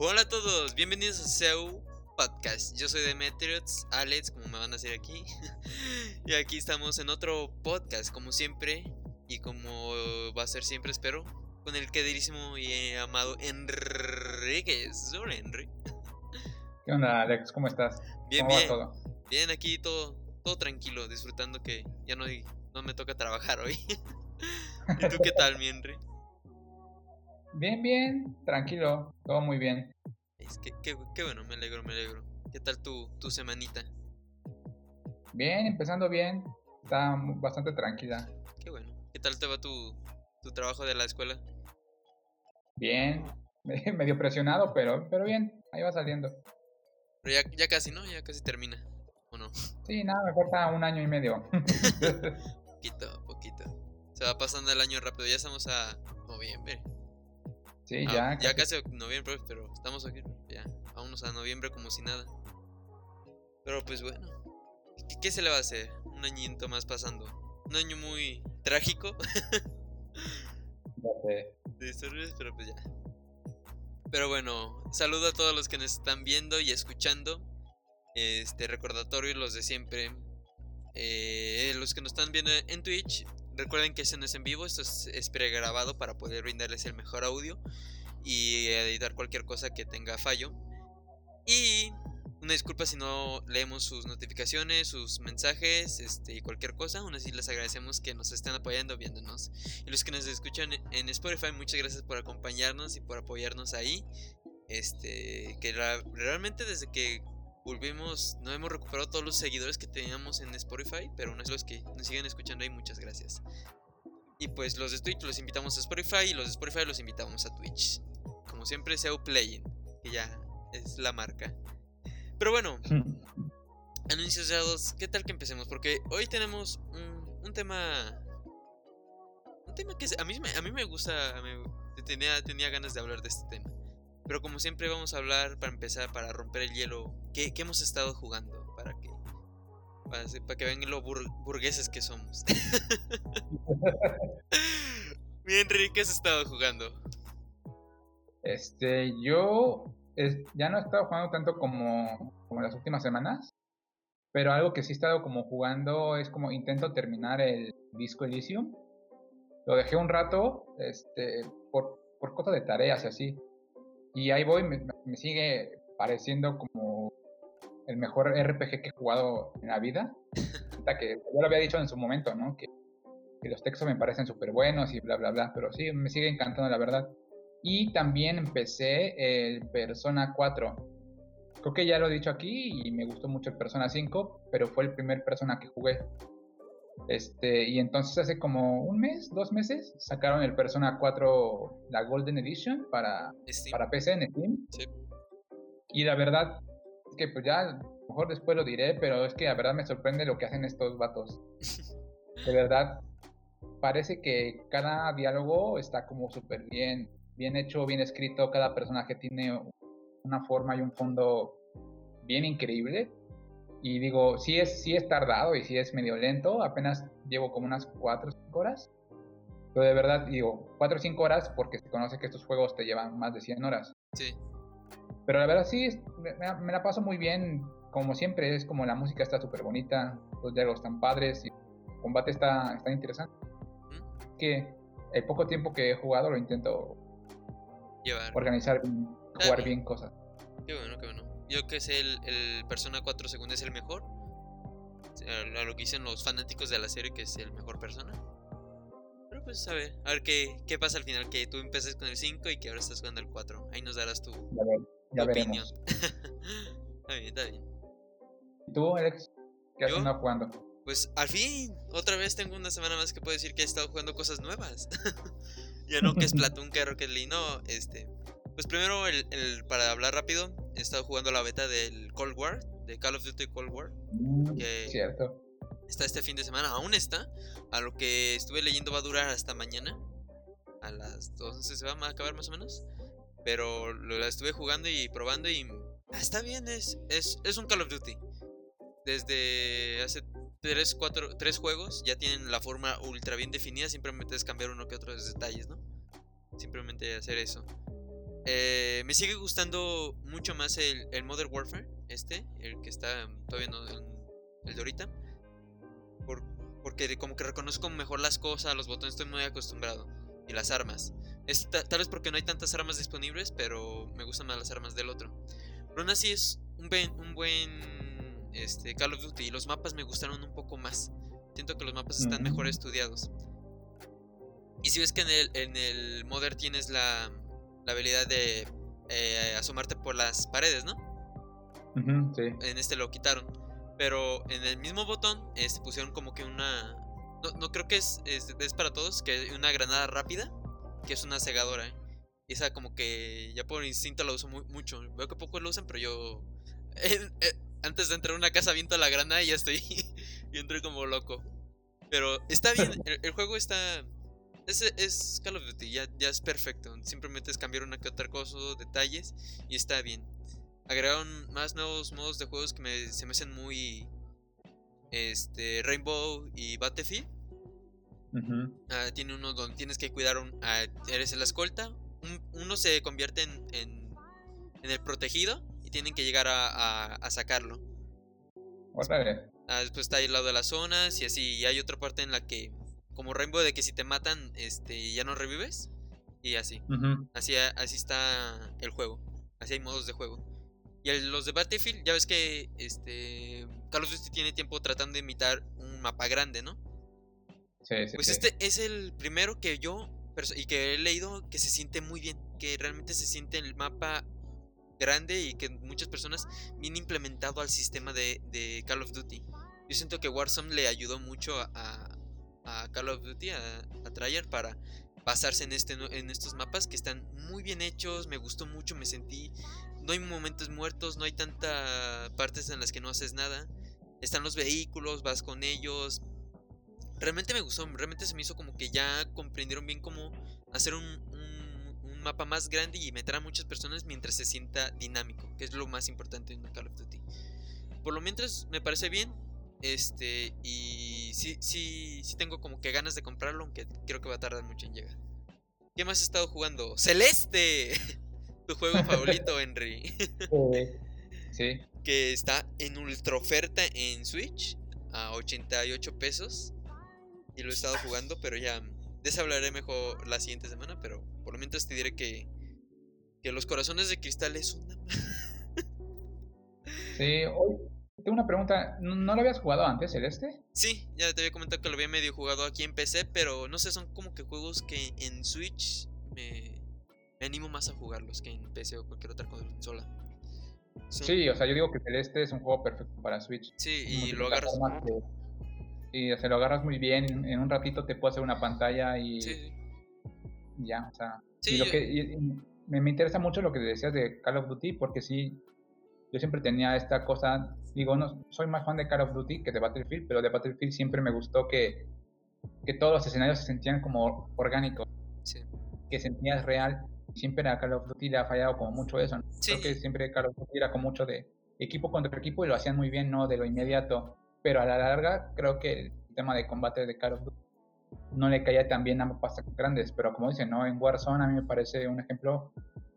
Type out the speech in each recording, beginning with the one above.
Hola a todos, bienvenidos a SEU Podcast. Yo soy Demetrius, Alex, como me van a decir aquí. y aquí estamos en otro podcast, como siempre, y como va a ser siempre, espero, con el queridísimo y amado Enriquez. Hola, Enrique. ¿Qué onda, Alex? ¿Cómo estás? Bien, ¿Cómo va bien. todo? Bien, aquí todo, todo tranquilo, disfrutando que ya no, no me toca trabajar hoy. ¿Y tú qué tal, mi Henry? Bien, bien, tranquilo, todo muy bien. Es que, qué, qué bueno, me alegro, me alegro. ¿Qué tal tu, tu semanita? Bien, empezando bien, está bastante tranquila. Qué bueno. ¿Qué tal te va tu, tu trabajo de la escuela? Bien, medio presionado, pero, pero bien, ahí va saliendo. Pero ya, ya casi, ¿no? Ya casi termina. ¿O no? Sí, nada, me falta un año y medio. Poquito, poquito. Se va pasando el año rápido. Ya estamos a noviembre. Sí, Ah, ya. ya casi noviembre, pero estamos aquí. Ya, vámonos a noviembre como si nada. Pero pues bueno. ¿Qué, qué se le va a hacer? Un añito más pasando. Un año muy trágico ya sé. de historias, pero pues ya. Pero bueno, saludo a todos los que nos están viendo y escuchando. Este recordatorio, los de siempre. Eh, los que nos están viendo en Twitch, recuerden que esto no es en vivo, esto es, es pregrabado para poder brindarles el mejor audio y editar cualquier cosa que tenga fallo. Y una disculpa si no leemos sus notificaciones, sus mensajes este, y cualquier cosa. Aún así les agradecemos que nos estén apoyando, viéndonos. Y los que nos escuchan en Spotify, muchas gracias por acompañarnos y por apoyarnos ahí. Este, que realmente desde que volvimos, no hemos recuperado todos los seguidores que teníamos en Spotify, pero aún así los que nos siguen escuchando ahí, muchas gracias. Y pues los de Twitch los invitamos a Spotify y los de Spotify los invitamos a Twitch. Como siempre, SEO Playing, que ya es la marca. Pero bueno, anuncios dados, ¿qué tal que empecemos? Porque hoy tenemos un, un tema. Un tema que a mí, me- a mí me gusta. me- tenía, tenía ganas de hablar de este tema. Pero como siempre, vamos a hablar para empezar, para romper el hielo. ¿Qué, hemos estado jugando? Para que. Para, que vean lo bur- burgueses que somos. Bien, Enrique, ¿qué has estado jugando? Este, yo ya no he estado jugando tanto como, como las últimas semanas, pero algo que sí he estado como jugando es como intento terminar el Disco Elysium. Lo dejé un rato, este, por, por cosas de tareas y así. Y ahí voy, me, me sigue pareciendo como el mejor RPG que he jugado en la vida. Ahorita que yo lo había dicho en su momento, ¿no? Que, que los textos me parecen súper buenos y bla, bla, bla. Pero sí, me sigue encantando, la verdad. Y también empecé el Persona 4. Creo que ya lo he dicho aquí y me gustó mucho el Persona 5, pero fue el primer Persona que jugué. Este, y entonces hace como un mes, dos meses, sacaron el Persona 4, la Golden Edition, para, Steam. para PC en Steam. Sí. Y la verdad es que pues ya, a lo mejor después lo diré, pero es que la verdad me sorprende lo que hacen estos vatos. De verdad, parece que cada diálogo está como súper bien, bien hecho, bien escrito, cada personaje tiene una forma y un fondo bien increíble. Y digo, sí es, sí es tardado y sí es medio lento, apenas llevo como unas 4 o 5 horas. Pero de verdad, digo, 4 o 5 horas porque se conoce que estos juegos te llevan más de 100 horas. Sí. Pero la verdad sí, me, me la- paso muy bien, como siempre, es como la música está súper bonita, los diálogos están padres y el combate está, está interesante. ¿Mm? Que el poco tiempo que he jugado lo intento Llevar. organizar, jugar bien cosas. Qué bueno, qué bueno. Yo que sé, el, el Persona 4 según es el mejor. A, lo que dicen los fanáticos de la serie, que es el mejor Persona. Pero pues a ver, a ver qué, qué pasa al final. Que tú empeces con el 5 y que ahora estás jugando el 4. Ahí nos darás tu, Ya, ver- ya tu opinión. está bien, está bien. ¿Y tú, Alex? ¿Qué has andado jugando? Pues al fin, otra vez tengo una semana más que puedo decir que he estado jugando cosas nuevas. ya no que es Platoon, que Rocket League, no, este. Pues primero, el, el- para hablar rápido, he estado jugando la beta del Cold War, de Call of Duty Cold War. Mm, que- Cierto. Está este fin de semana, aún está. A lo que estuve leyendo va a durar hasta mañana. A las 12 se va a acabar más o menos. Pero lo, la estuve jugando y probando y ah, está bien, es, es, es un Call of Duty. Desde hace 3, 4, 3 juegos ya tienen la forma ultra bien definida. Simplemente es cambiar uno que otros detalles, ¿no? Simplemente hacer eso. Eh, me sigue gustando mucho más el, el, Modern Warfare, este, el que está todavía no, el, de ahorita. Por, porque como que reconozco mejor las cosas, los botones estoy muy acostumbrado. Y las armas. Es, tal vez porque no hay tantas armas disponibles, pero me gustan más las armas del otro. Pero aún así es un buen, un buen este, Call of Duty. Y los mapas me gustaron un poco más. Siento que los mapas están mejor estudiados. Y si ves que en el, en el Modern tienes la, la habilidad de eh, asomarte por las paredes, ¿no? En este lo quitaron. Pero en el mismo botón este, pusieron como que una... No, creo que es, es, para todos, que una granada rápida, que es una cegadora. ¿eh? Y esa como que ya por instinto la uso mucho. Veo que pocos lo usan, pero yo... Eh, antes de entrar a una casa viento la granada y ya estoy... y entré como loco. Pero está bien, el juego está es, es Call of Duty, ya, ya es perfecto. Simplemente es cambiar una que otra cosa, detalles y está bien. Agregaron más nuevos modos de juegos que se me hacen muy. Este. Rainbow y Battlefield. Ah, tiene uno donde tienes que cuidar un. eres el escolta. uno se convierte en, en, el protegido y tienen que llegar a, a, sacarlo. Ah, después está ahí al lado de las zonas y así. Y hay otra parte en la que como Rainbow de que si te matan, este, ya no revives. Y así. así. Así está el juego. Así hay modos de juego. Y los de Battlefield, ya ves que este Carlos of tiene tiempo tratando de imitar un mapa grande, ¿no? Sí, sí, pues este es el primero que yo y que he leído que se siente muy bien, que realmente se siente el mapa grande y que muchas personas bien implementado al sistema de, de Call of Duty. Yo siento que Warzone le ayudó mucho a, a Call of Duty, a, a para basarse en, este, en estos mapas que están muy bien hechos, me gustó mucho, me sentí... No hay momentos muertos, no hay tantas partes en las que no haces nada. Están los vehículos, vas con ellos. Realmente me gustó, realmente se me hizo como que ya comprendieron bien cómo hacer un, un, mapa más grande y meter a muchas personas mientras se sienta dinámico, que es lo más importante en Call of Duty. Por lo mientras me parece bien, este, y sí, sí, sí tengo como que ganas de comprarlo, aunque creo que va a tardar mucho en llegar. ¿Qué más has estado jugando? ¡Celeste! tu juego favorito, Henry. sí. Que está en ultra oferta en Switch a 88 pesos. Y lo he estado jugando, pero ya. De eso hablaré mejor la siguiente semana, pero por lo menos te diré que. Que los corazones de cristal es una. sí, hoy tengo una pregunta, ¿no lo habías jugado antes, Celeste? Sí, ya te había comentado que lo había medio jugado aquí en PC, pero no sé, son como que juegos que en Switch me, animo más a jugarlos que en PC o cualquier otra consola. Sí, o sea, yo digo que Celeste es un juego perfecto para Switch. Sí, y lo agarras. Y se lo agarras muy bien, en un ratito te puedo hacer una pantalla y. Sí. Ya, o sea. Sí, y lo que, me, me interesa mucho lo que decías de Call of Duty, porque sí, yo siempre tenía esta cosa, digo, no soy más fan de Call of Duty que de Battlefield, pero de Battlefield siempre me gustó que, que todos los escenarios se sentían como orgánicos, que sentías real. Siempre a Call of Duty le ha fallado como mucho eso. Creo que siempre Call of Duty era como mucho de equipo contra equipo y lo hacían muy bien, no de lo inmediato. Pero a la larga creo que el tema de combate de Call of Duty no le caía tan bien a mapas grandes, pero como dicen, ¿no? En Warzone a mí me parece un ejemplo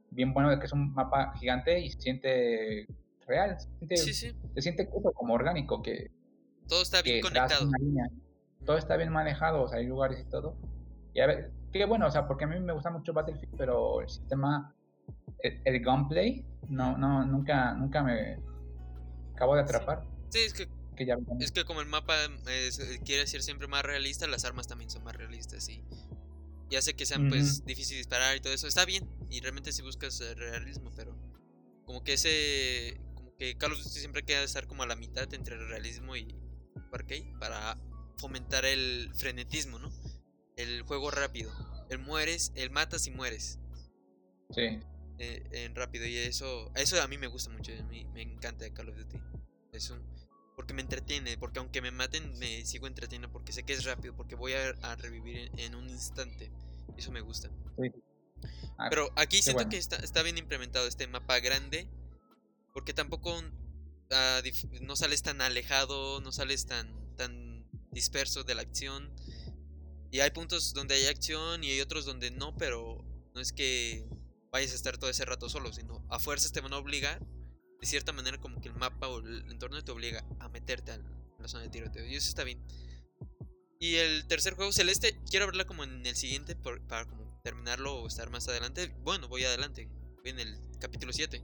bien bueno de que es un mapa gigante y se siente real, se siente, Se siente como orgánico, que todo está bien conectado. Todo está bien manejado, o sea, hay lugares y todo. Y a ver, qué bueno, o sea, porque a mí me gusta mucho Battlefield, pero el sistema, el, gunplay, no, no, nunca, nunca me acabo de atrapar. Sí, es que, es que como el mapa quiere ser siempre más realista, las armas también son más realistas y ya sé que sean pues difícil disparar y todo eso, está bien y realmente si buscas realismo, pero como que ese que Call of Duty siempre queda estar como a la mitad entre el realismo y arcade para fomentar el frenetismo, ¿no? El juego rápido. El mueres, el matas y mueres. Sí. Eh, en rápido y eso eso a mí me gusta mucho, a mí me encanta Call of Duty. Es un porque me entretiene, porque aunque me maten me sigo entreteniendo porque sé que es rápido, porque voy a, revivir en, un instante. Eso me gusta. Sí. Ah, Pero aquí siento que está, está bien implementado este mapa grande porque tampoco ah, no sales tan alejado, no sales tan, tan disperso de la acción. Y hay puntos donde hay acción y hay otros donde no, pero no es que vayas a estar todo ese rato solo, sino a fuerzas te van a obligar, de cierta manera como que el mapa o el entorno te obliga a meterte a la zona de tiroteo. Y eso está bien. Y el tercer juego, Celeste, quiero verla como en el siguiente para como terminarlo o estar más adelante. Bueno, voy adelante, voy en el capítulo 7.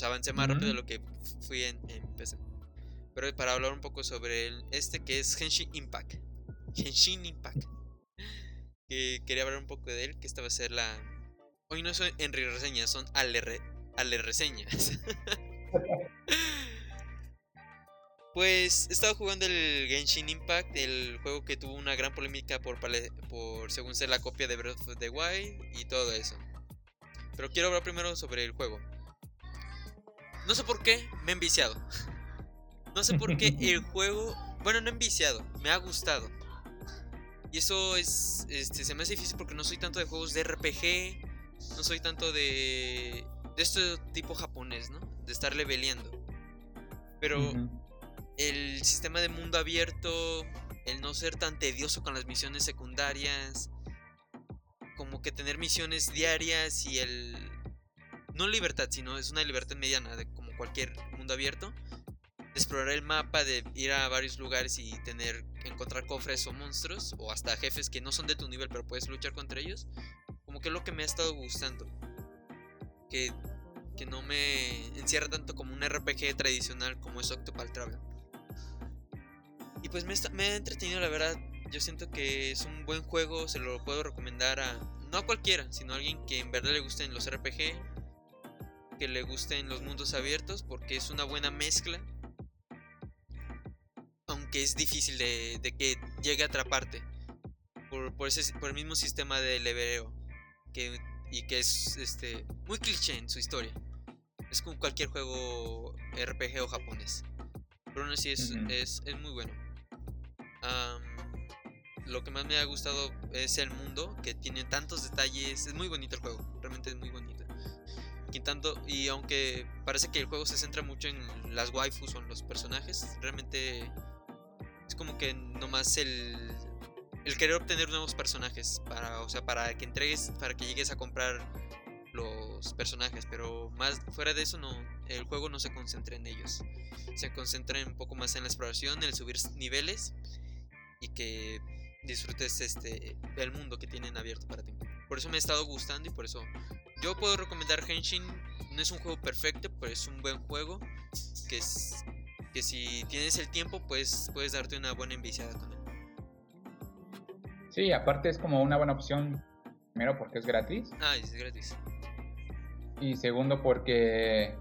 Sea, avancé más rápido de lo que fui en, en PC. Pero para hablar un poco sobre el, este que es Henshin Impact. Henshin Impact. Que quería hablar un poco de él, que esta va a ser la... Hoy no son Enri reseñas, son ale, ale reseñas. pues he estado jugando el Genshin Impact, el juego que tuvo una gran polémica por, por según ser la copia de Breath of the Wild y todo eso. Pero quiero hablar primero sobre el juego. No sé por qué me he enviciado. No sé por qué el juego, bueno, no he enviciado, me ha gustado. Y eso es, este, se me hace difícil porque no soy tanto de juegos de RPG, no soy tanto de, de este tipo japonés, ¿no? De estar leveleando. Pero el sistema de mundo abierto, el no ser tan tedioso con las misiones secundarias, como que tener misiones diarias y el... No libertad, sino es una libertad mediana, de como cualquier mundo abierto explorar el mapa, de ir a varios lugares y tener, encontrar cofres o monstruos, o hasta jefes que no son de tu nivel, pero puedes luchar contra ellos, como que es lo que me ha estado gustando. Que, que no me encierra tanto como un RPG tradicional como es Octopal Travel. Y pues me, me ha entretenido, la verdad. Yo siento que es un buen juego, se lo puedo recomendar a, no a cualquiera, sino a alguien que en verdad le gusten los RPG, que le gusten los mundos abiertos, porque es una buena mezcla aunque es difícil de, que llegue a atraparte por, por, ese, por el mismo sistema de levereo que, y que es este, muy cliché en su historia. Es como cualquier juego RPG o japonés. Pero aún así es, es, es, muy bueno. lo que más me ha gustado es el mundo, que tiene tantos detalles. Es muy bonito el juego, realmente es muy bonito. Quitando, y aunque parece que el juego se centra mucho en las waifus o en los personajes, realmente es como que nomás el, el querer obtener nuevos personajes para, o sea, para que entregues, para que llegues a comprar los personajes, pero más fuera de eso no, el juego no se concentra en ellos. Se concentra un poco más en la exploración, en el subir niveles y que disfrutes este el mundo que tienen abierto para ti. Por eso me ha estado gustando y por eso yo puedo recomendar Henshin. No es un juego perfecto, pero es un buen juego que es que si tienes el tiempo, pues puedes darte una buena enviciada con él. Sí, aparte es como una buena opción, primero porque es gratis. Ah, es gratis. Y segundo porque,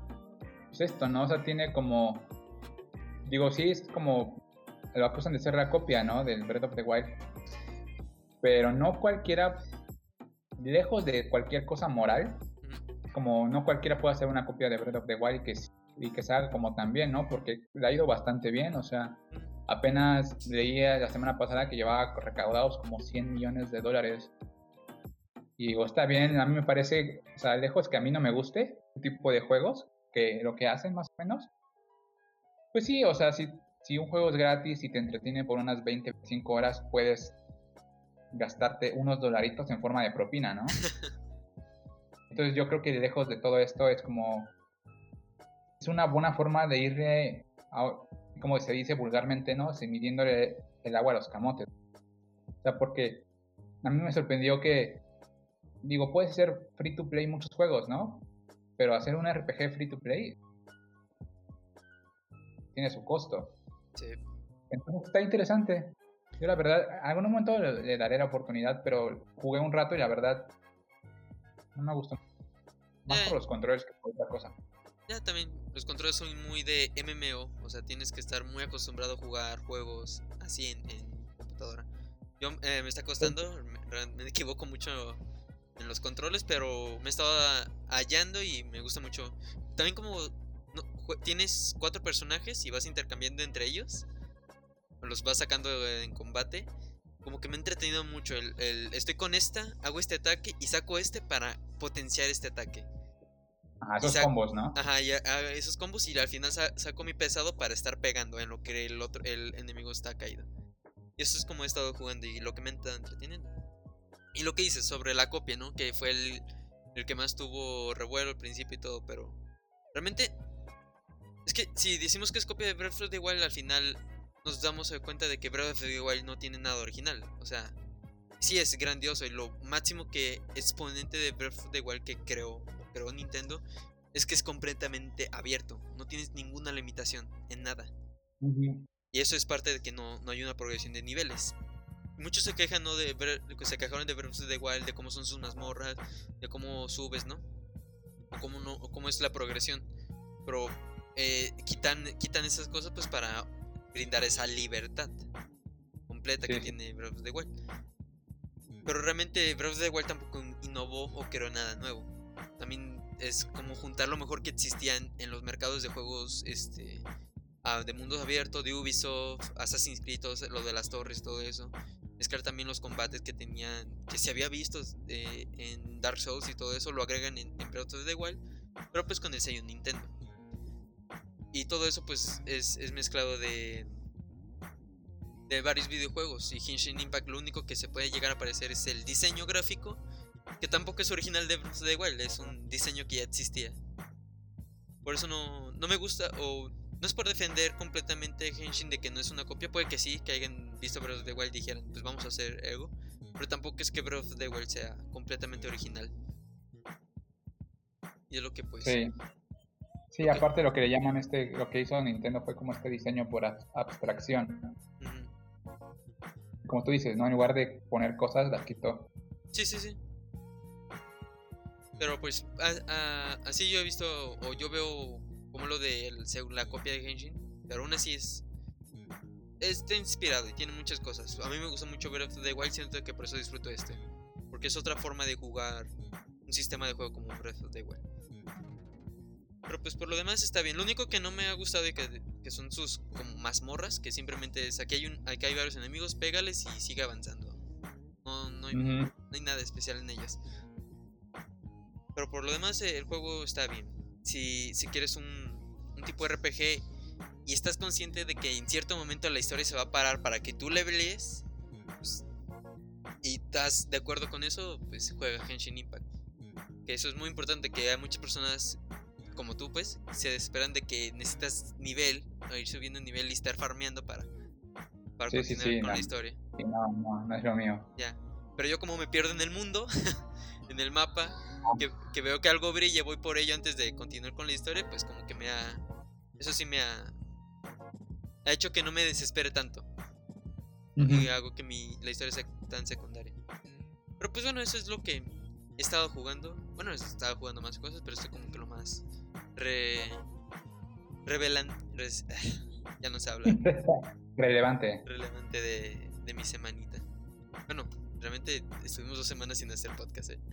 pues esto, ¿no? O sea, tiene como, digo, sí, es como, lo acusan de ser la copia, ¿no? Del Breath of the Wild. Pero no cualquiera, lejos de cualquier cosa moral, como no cualquiera puede hacer una copia de Breath of the Wild que y que salga como también, ¿no? Porque le ha ido bastante bien, o sea, apenas leía la semana pasada que llevaba recaudados como 100 millones de dólares. Y digo, está bien, a mí me parece, o sea, lejos que a mí no me guste este tipo de juegos, que lo que hacen más o menos. Pues sí, o sea, si, si un juego es gratis y te entretiene por unas 20, 25 horas, puedes gastarte unos dolaritos en forma de propina, ¿no? Entonces yo creo que lejos de todo esto es como es una buena forma de ir, como se dice vulgarmente, ¿no? Se midiéndole el agua a los camotes. O sea, porque a mí me sorprendió que, digo, puedes ser free to play muchos juegos, ¿no? Pero hacer un RPG free to play tiene su costo. Sí. Entonces está interesante. Yo la verdad, a algún momento le, daré la oportunidad, pero jugué un rato y la verdad no me gustó. Más por eh. los controles que por otra cosa. Ya también los controles son muy de MMO, o sea, tienes que estar muy acostumbrado a jugar juegos así en, computadora. Yo eh, me está costando, me, equivoco mucho en los controles, pero me he estado hallando y me gusta mucho. También como tienes cuatro personajes y vas intercambiando entre ellos, los vas sacando en combate, como que me ha entretenido mucho. el, estoy con esta, hago este ataque y saco este para potenciar este ataque. Ajá, esos combos, ¿no? Ajá, esos combos y al final saco mi pesado para estar pegando en lo que el otro el enemigo está caído. Y eso es como he estado jugando y lo que me está entreteniendo. Y lo que dices sobre la copia, ¿no? Que fue el, el que más tuvo revuelo al principio y todo, pero realmente es que si decimos que es copia de Breath of the Wild, al final nos damos cuenta de que Breath of the Wild no tiene nada original. O sea, sí es grandioso y lo máximo que exponente de Breath of the Wild que creó, creó Nintendo es que es completamente abierto. No tienes ninguna limitación en nada. Y eso es parte de que no, no hay una progresión de niveles. Muchos se quejan, ¿no? De se quejaron de Breath of the Wild, de cómo son sus mazmorras, de cómo subes, ¿no? O cómo, no, cómo es la progresión. Pero eh, quitan, quitan esas cosas pues para brindar esa libertad completa que tiene Breath of the Wild. Pero realmente Breath of the Wild tampoco innovó o creó nada nuevo. También es como juntar lo mejor que existían en los mercados de juegos este de mundos abiertos, de Ubisoft, Assassin's Creed, lo de las torres, todo eso. Mezclar también los combates que tenían, que se había visto eh, en Dark Souls y todo eso, lo agregan en, en Breath of the Wild, pero pues con el sello Nintendo. Y todo eso pues es, es mezclado de, de varios videojuegos. Y Genshin Impact lo único que se puede llegar a parecer es el diseño gráfico, que tampoco es original de Breath of the Wild, es un diseño que ya existía. Por eso no, no me gusta, o no es por defender completamente Genshin de que no es una copia, puede que sí, que hayan visto Breath of the Wild y dijeran, pues vamos a hacer Ego, pero tampoco es que Breath of the Wild sea completamente original. Y es lo que pues... Sí, aparte lo que le llaman este, lo que hizo Nintendo fue como este diseño por abstracción. Como tú dices, ¿no? En lugar de poner cosas, las quitó. Sí, sí, sí. Pero pues así yo he visto, o yo veo como lo de la copia de Genshin, pero aún así es... Está inspirado y tiene muchas cosas. A mí me gusta mucho Breath of the Wild, siento que por eso disfruto este. Porque es otra forma de jugar un sistema de juego como Breath of the Wild. Pero pues por lo demás está bien. Lo único que no me ha gustado y que, que son sus como mazmorras, que simplemente es aquí hay un, aquí hay varios enemigos, pégales y sigue avanzando. No, no, hay, no hay nada especial en ellas. Pero por lo demás el juego está bien. Si, si quieres un, un tipo de RPG y estás consciente de que en cierto momento la historia se va a parar para que tú levelees pues, y estás de acuerdo con eso, pues juega Henshin Impact. Que eso es muy importante, que hay muchas personas como tú, pues, se desesperan de que necesitas nivel, o ir subiendo nivel y estar farmeando para, para continuar con la historia. no, no, no es lo mío. Ya. Pero yo como me pierdo en el mundo, en el mapa, que, que, veo que algo brilla, voy por ello antes de continuar con la historia, pues como que me ha... Eso sí me ha... Ha hecho que no me desespere tanto. Y hago que mi, la historia sea tan secundaria. Pero pues bueno, eso es lo que he estado jugando. Bueno, he estado jugando más cosas, pero esto como que lo más re, revelan, ya no se habla. Relevante. Relevante de, de, mi semanita. Bueno, realmente estuvimos dos semanas sin hacer podcast, ¿eh?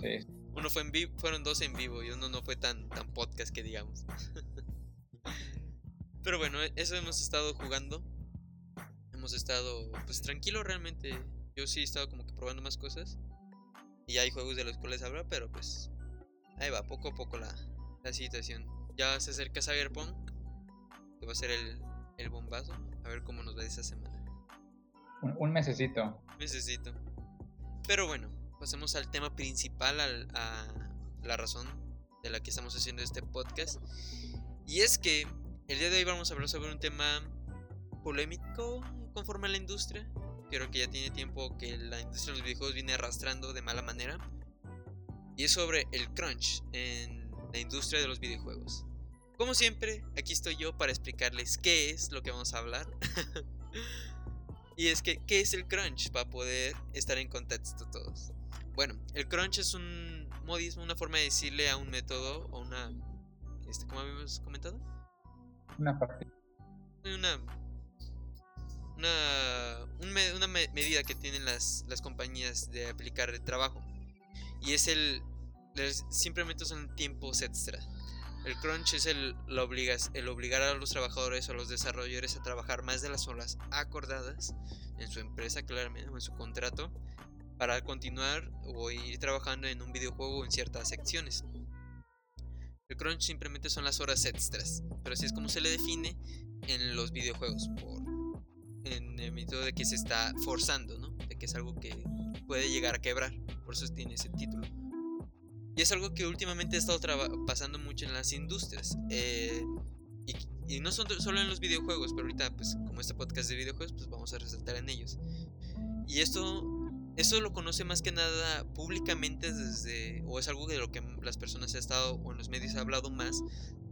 Sí. Uno fue en vivo, fueron dos en vivo y uno no fue tan, tan podcast que digamos. Pero bueno, eso hemos estado jugando. Hemos estado pues tranquilo realmente. Yo sí he estado como que probando más cosas. Y hay juegos de los cuales hablar, pero pues ahí va, poco a poco la, la situación. Ya se acerca Cyberpunk, que va a ser el, el bombazo. A ver cómo nos va esa semana. Un, un mesecito. Mesecito. Pero bueno, pasemos al tema principal, al, a la razón de la que estamos haciendo este podcast. Y es que el día de hoy vamos a hablar sobre un tema polémico conforme a la industria. Creo que ya tiene tiempo que la industria de los videojuegos viene arrastrando de mala manera. Y es sobre el crunch en la industria de los videojuegos. Como siempre, aquí estoy yo para explicarles qué es lo que vamos a hablar. y es que, ¿qué es el crunch? Para poder estar en contexto todos. Bueno, el crunch es un modismo, una forma de decirle a un método o una... Este, ¿Cómo habíamos comentado? Una parte. Una... Una, una medida que tienen las, las compañías de aplicar el trabajo. Y es el simplemente son tiempos extra. El crunch es el, el obligar a los trabajadores o a los desarrolladores a trabajar más de las horas acordadas en su empresa, claramente, o en su contrato, para continuar o ir trabajando en un videojuego o en ciertas secciones. El crunch simplemente son las horas extras, pero así es como se le define en los videojuegos, por, en el método de que se está forzando, ¿no? De que es algo que puede llegar a quebrar, por eso tiene ese título. Y es algo que últimamente ha estado pasando mucho en las industrias. Eh, y, no son solo en los videojuegos, pero ahorita, pues, como este podcast de videojuegos, pues vamos a resaltar en ellos. Y esto, esto lo conoce más que nada públicamente desde, o es algo de lo que las personas han estado, o en los medios ha hablado más,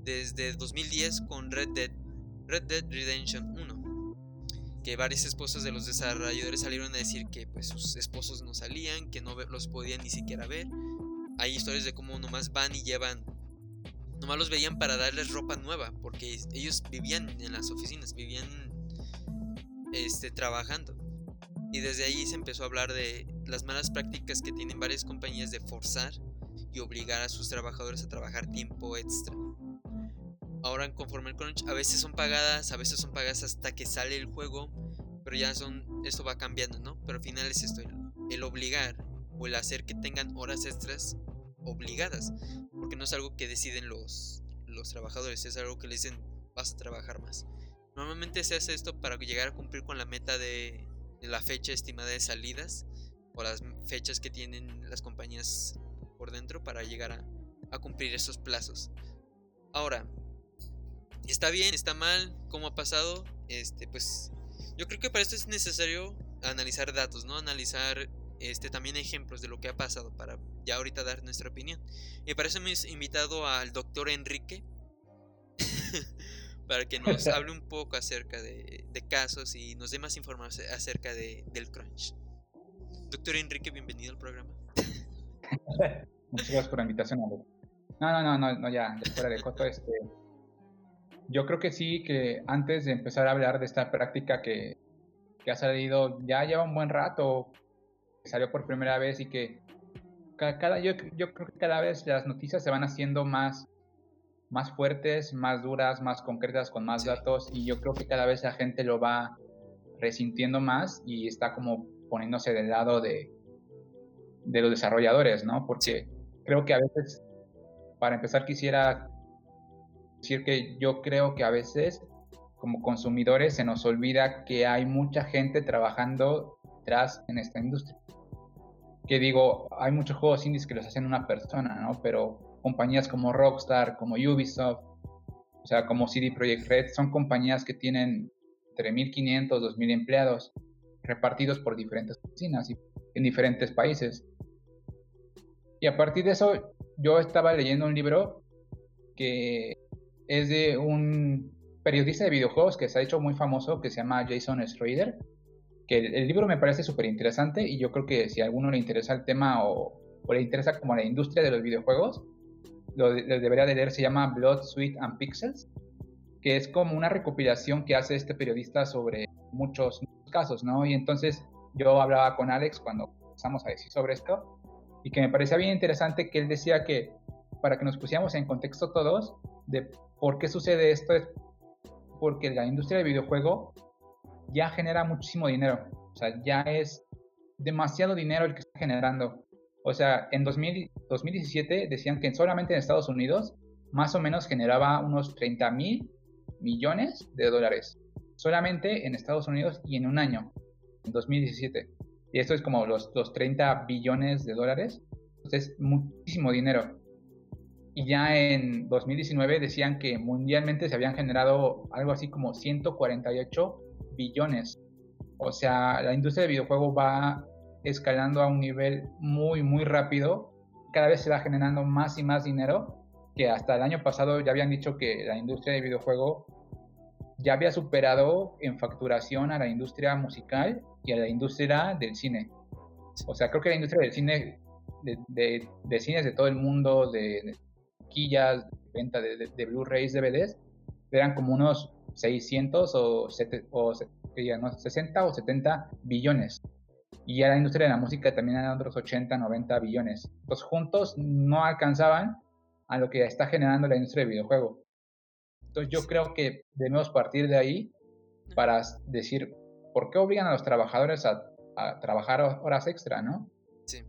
desde 2010 con Red Dead, Red Dead Redemption 1 que varias esposas de los desarrolladores salieron a decir que pues sus esposos no salían, que no los podían ni siquiera ver. Hay historias de cómo nomás van y llevan, nomás los veían para darles ropa nueva, porque ellos vivían en las oficinas, vivían este, trabajando. Y desde ahí se empezó a hablar de las malas prácticas que tienen varias compañías de forzar y obligar a sus trabajadores a trabajar tiempo extra. Ahora conforme el crunch, a veces son pagadas, a veces son pagadas hasta que sale el juego, pero ya son, esto va cambiando, ¿no? Pero al final es esto, el, obligar o el hacer que tengan horas extras obligadas, porque no es algo que deciden los, los trabajadores, es algo que les dicen vas a trabajar más. Normalmente se hace esto para llegar a cumplir con la meta de, la fecha estimada de salidas o las fechas que tienen las compañías por dentro para llegar a, a cumplir esos plazos. Ahora, está bien, está mal, cómo ha pasado, este, pues yo creo que para esto es necesario analizar datos, ¿no? Analizar este, también ejemplos de lo que ha pasado para ya ahorita dar nuestra opinión. Y para eso hemos invitado al doctor Enrique para que nos hable un poco acerca de, casos y nos dé más información acerca de, del crunch. Doctor Enrique, bienvenido al programa. Muchas gracias por la invitación, No, no, no, no, no ya, fuera de coto, este, yo creo que sí, que antes de empezar a hablar de esta práctica que, ha salido, ya lleva un buen rato, que salió por primera vez y que cada, yo, yo, creo que cada vez las noticias se van haciendo más, más fuertes, más duras, más concretas, con más datos y yo creo que cada vez la gente lo va resintiendo más y está como poniéndose del lado de, de los desarrolladores, ¿no? Porque creo que a veces, para empezar, quisiera decir que yo creo que a veces como consumidores se nos olvida que hay mucha gente trabajando detrás en esta industria. Que digo, hay muchos juegos indies que los hacen una persona, ¿no? Pero compañías como Rockstar, como Ubisoft, o sea, como CD Projekt Red, son compañías que tienen entre 1.500, 2.000 empleados repartidos por diferentes oficinas y en diferentes países. Y a partir de eso, yo estaba leyendo un libro que es de un periodista de videojuegos que se ha hecho muy famoso, que se llama Jason Schrader, el, libro me parece súper interesante y yo creo que si a alguno le interesa el tema o, le interesa como la industria de los videojuegos, lo, debería de leer, se llama Blood, Sweat and Pixels, que es como una recopilación que hace este periodista sobre muchos, casos, ¿no? Y entonces yo hablaba con Alex cuando empezamos a decir sobre esto y que me parecía bien interesante que él decía que para que nos pusiéramos en contexto todos de ¿Por qué sucede esto? Es porque la industria del videojuego ya genera muchísimo dinero. O sea, ya es demasiado dinero el que está generando. O sea, en 2017 decían que solamente en Estados Unidos más o menos generaba unos 30 mil millones de dólares. Solamente en Estados Unidos y en un año, en 2017. Y esto es como los, los 30 billones de dólares. Entonces, es muchísimo dinero y ya en 2019 decían que mundialmente se habían generado algo así como 148 billones. O sea, la industria del videojuego va escalando a un nivel muy, muy rápido. Cada vez se va generando más y más dinero, que hasta el año pasado ya habían dicho que la industria del videojuego ya había superado en facturación a la industria musical y a la industria del cine. O sea, creo que la industria del cine, de, cines de todo el mundo, de, de venta de, de, Blu-rays, DVDs, eran como unos 600 o, o 60 o 70 billones. Y ya la industria de la música también eran otros 80, 90 billones. Los juntos no alcanzaban a lo que está generando la industria del videojuego. Entonces yo creo que debemos partir de ahí para decir, ¿por qué obligan a los trabajadores a, a trabajar horas extra, no? Sí.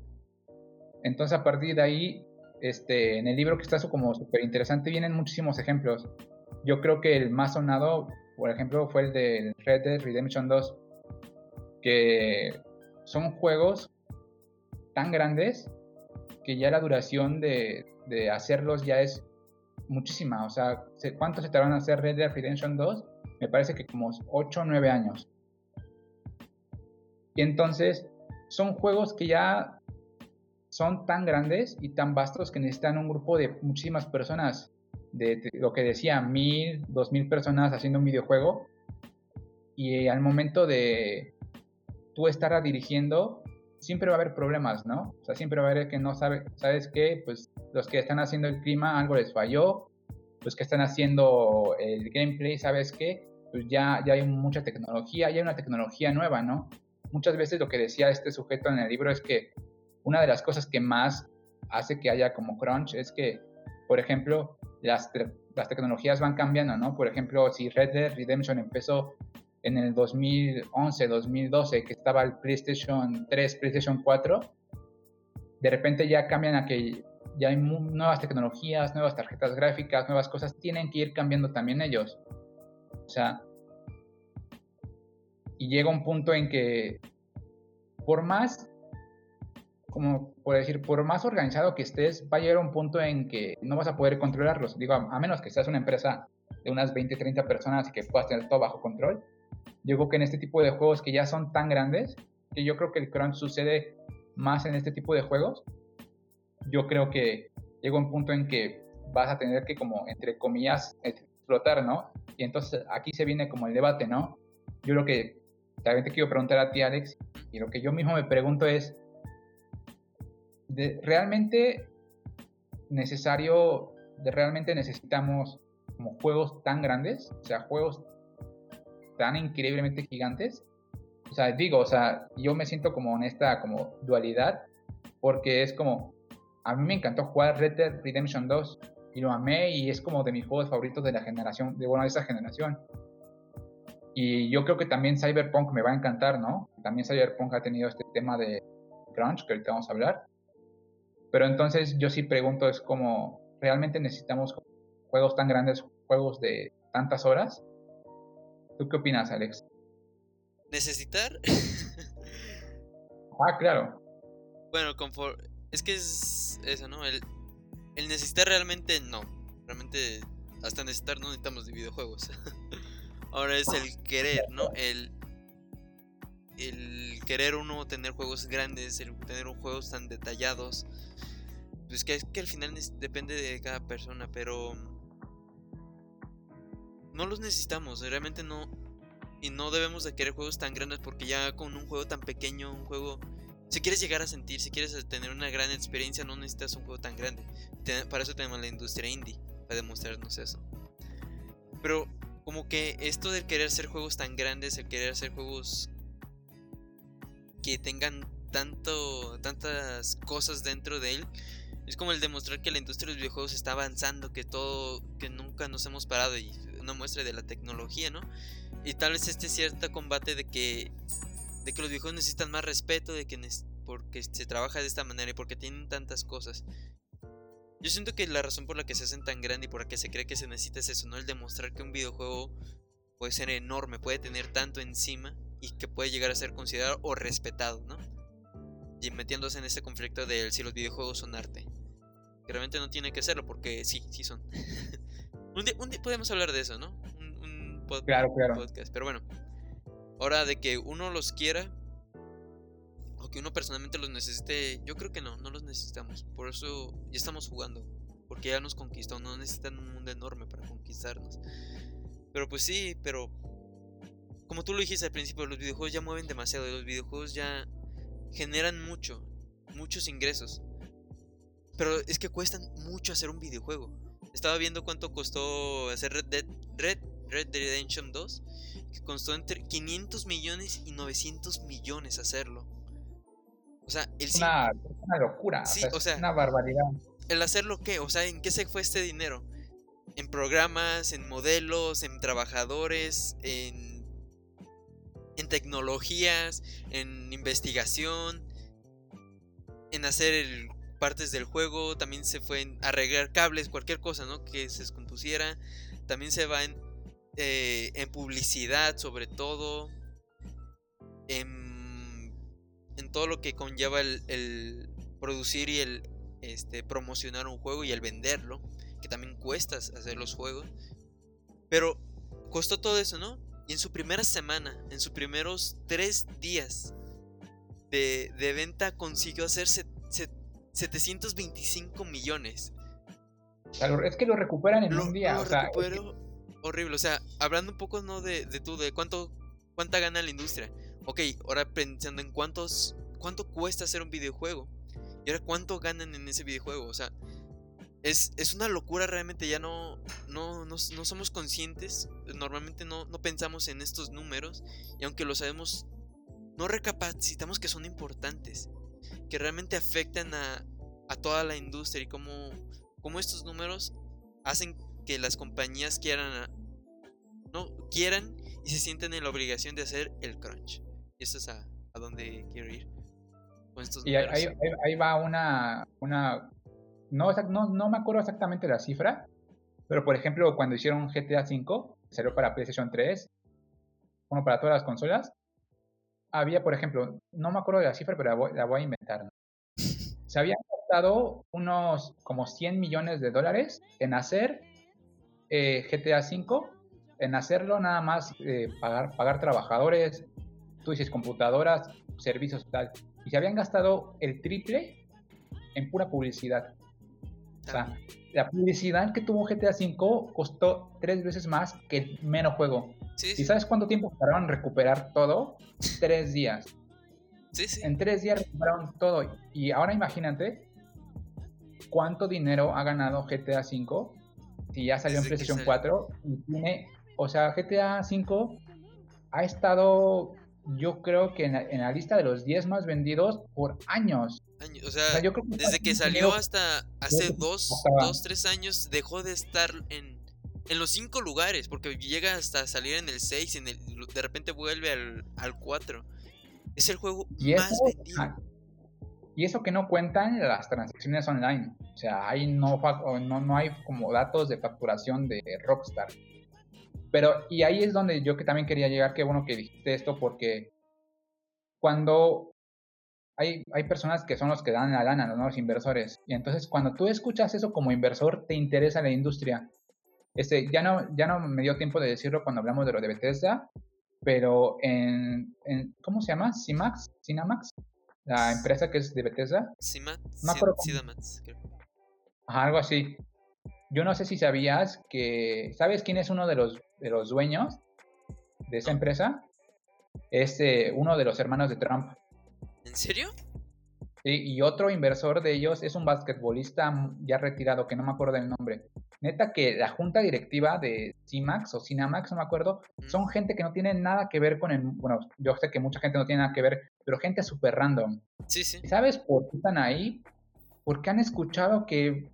Entonces a partir de ahí este, en el libro que está como súper interesante vienen muchísimos ejemplos. Yo creo que el más sonado, por ejemplo, fue el de Red Dead Redemption 2, que son juegos tan grandes que ya la duración de, de hacerlos ya es muchísima. O sea, ¿cuánto se van a hacer Red Dead Redemption 2? Me parece que como 8 o 9 años. Y entonces son juegos que ya son tan grandes y tan vastos que necesitan un grupo de muchísimas personas. De, lo que decía, mil, dos mil personas haciendo un videojuego. Y al momento de tú estar dirigiendo, siempre va a haber problemas, ¿no? O sea, siempre va a haber que no sabe, ¿sabes qué? Pues los que están haciendo el clima algo les falló, los que están haciendo el gameplay, ¿sabes qué? Pues ya, ya hay mucha tecnología, ya hay una tecnología nueva, ¿no? Muchas veces lo que decía este sujeto en el libro es que una de las cosas que más hace que haya como crunch es que, por ejemplo, las, las tecnologías van cambiando, ¿no? Por ejemplo, si Red Dead Redemption empezó en el 2011, 2012, que estaba el PlayStation 3, PlayStation 4, de repente ya cambian a que ya hay nuevas tecnologías, nuevas tarjetas gráficas, nuevas cosas, tienen que ir cambiando también ellos. O sea, y llega un punto en que por más, como por decir, por más organizado que estés, va a llegar un punto en que no vas a poder controlarlos. Digo, a menos que seas una empresa de unas 20, 30 personas y que puedas tener todo bajo control, yo creo que en este tipo de juegos que ya son tan grandes, que yo creo que el crunch sucede más en este tipo de juegos, yo creo que llega un punto en que vas a tener que como, entre comillas, explotar, ¿no? Y entonces aquí se viene como el debate, ¿no? Yo lo que también te quiero preguntar a ti, Alex, y lo que yo mismo me pregunto es, ¿realmente necesario, realmente necesitamos como juegos tan grandes? O sea, juegos tan increíblemente gigantes. O sea, digo, o sea, yo me siento como en esta como dualidad porque es como, a mí me encantó jugar Red Dead Redemption 2 y lo amé y es como de mis juegos favoritos de la generación, de bueno, esa generación. Y yo creo que también Cyberpunk me va a encantar, ¿no? También Cyberpunk ha tenido este tema de crunch que ahorita vamos a hablar. Pero entonces yo sí pregunto, es como, ¿realmente necesitamos juegos tan grandes, juegos de tantas horas? ¿Tú qué opinas, Alex? ¿Necesitar? ah, claro. Bueno, es que es eso, ¿no? El, el necesitar realmente no. Realmente hasta necesitar no necesitamos de videojuegos. Ahora es el querer, ¿no? El, el querer uno tener juegos grandes, el tener juegos tan detallados. Pues que, es que al final depende de cada persona, pero no los necesitamos, realmente no. Y no debemos de querer juegos tan grandes porque ya con un juego tan pequeño, un juego... Si quieres llegar a sentir, si quieres tener una gran experiencia, no necesitas un juego tan grande. Para eso tenemos la industria indie, para demostrarnos eso. Pero como que esto de querer hacer juegos tan grandes, el querer hacer juegos que tengan tanto, tantas cosas dentro de él, es como el demostrar que la industria de los videojuegos está avanzando, que todo, que nunca nos hemos parado y una muestra de la tecnología, ¿no? Y tal vez este cierto combate de que, de que los videojuegos necesitan más respeto, de que porque se trabaja de esta manera y porque tienen tantas cosas. Yo siento que la razón por la que se hacen tan grande y por la que se cree que se necesita es eso, ¿no? El demostrar que un videojuego puede ser enorme, puede tener tanto encima y que puede llegar a ser considerado o respetado, ¿no? Y metiéndose en ese conflicto de si los videojuegos son arte. Que realmente no tiene que serlo porque sí, sí son. Un día, podemos hablar de eso, ¿no? Un, podcast. Pero bueno, ahora de que uno los quiera o que uno personalmente los necesite, yo creo que no, no los necesitamos. Por eso ya estamos jugando. Porque ya nos conquistó, no necesitan un mundo enorme para conquistarnos. Pero pues sí, pero como tú lo dijiste al principio, los videojuegos ya mueven demasiado. Los videojuegos ya generan mucho, muchos ingresos. Pero es que cuestan mucho hacer un videojuego. Estaba viendo cuánto costó hacer Red Dead, Red, Red Redemption 2. Que costó entre 500 millones y 900 millones hacerlo. O sea, el una, una locura. Sí, o sea, una barbaridad. ¿El hacerlo qué? O sea, ¿en qué se fue este dinero? En programas, en modelos, en trabajadores, en, en tecnologías, en investigación, en hacer el partes del juego, también se fue en arreglar cables, cualquier cosa, ¿no? Que se descompusiera. También se va en, eh, publicidad, sobre todo. En, todo lo que conlleva el, producir y el, este, promocionar un juego y el venderlo, que también cuesta hacer los juegos. Pero costó todo eso, ¿no? Y en su primera semana, en sus primeros tres días de, venta, consiguió hacer 725 millones. Es que lo recuperan en un día. horrible. O sea, hablando un poco, ¿no? De, de tú, de cuánto, cuánta gana la industria. Ok, ahora pensando en cuántos, cuánto cuesta hacer un videojuego. Y ahora cuánto ganan en ese videojuego. O sea, es, es una locura realmente. Ya no, no, no, somos conscientes. Normalmente no, no pensamos en estos números. Y aunque lo sabemos, no recapacitamos que son importantes. Que realmente afectan a, a toda la industria. Y cómo, cómo estos números hacen que las compañías quieran no quieran y se sienten en la obligación de hacer el crunch. Y eso es a, a donde quiero ir y ahí, va una, una no, no, no, me acuerdo exactamente la cifra, pero por ejemplo, cuando hicieron GTA V, salió para PlayStation 3, bueno, para todas las consolas, había, por ejemplo, no me acuerdo de la cifra, pero la voy, a inventar. Se habían gastado unos como 100 millones de dólares en hacer eh, GTA V, en hacerlo nada más eh, pagar, trabajadores, tú dices computadoras, servicios tal y se habían gastado el triple en pura publicidad. O sea, la publicidad que tuvo GTA V costó tres veces más que el menos juego. ¿Y sabes cuánto tiempo tardaron en recuperar todo? tres días. Sí, sí. En tres días recuperaron todo. Y ahora imagínate cuánto dinero ha ganado GTA V si ya salió en PlayStation 4 y tiene, o sea, GTA V ha estado yo creo que en la, lista de los 10 más vendidos por años. O sea, desde que salió hasta hace dos, dos, tres años dejó de estar en, en los cinco lugares, porque llega hasta salir en el 6, en el, de repente vuelve al, al 4. Es el juego más vendido. Y eso que no cuentan las transacciones online. O sea, ahí no, no, no hay como datos de facturación de Rockstar. Pero, y ahí es donde yo que también quería llegar, qué bueno que dijiste esto, porque cuando hay, hay personas que son los que dan la lana, ¿no? los inversores, y entonces cuando tú escuchas eso como inversor, te interesa la industria. Este, ya, no, ya no me dio tiempo de decirlo cuando hablamos de lo de Bethesda, pero en, en ¿cómo se llama? ¿Cimax? ¿Cinamax? La empresa que es de Bethesda. Cimax, creo. algo así. Yo no sé si sabías que, ¿sabes quién es uno de los de los dueños de esa empresa es eh, uno de los hermanos de Trump. ¿En serio? Sí, y otro inversor de ellos es un basquetbolista ya retirado, que no me acuerdo del nombre. Neta que la junta directiva de CIMAX o Cinamax, no me acuerdo, son gente que no tiene nada que ver con el... Bueno, yo sé que mucha gente no tiene nada que ver, pero gente súper random. Sí, sí. ¿Sabes por qué están ahí? Porque han escuchado que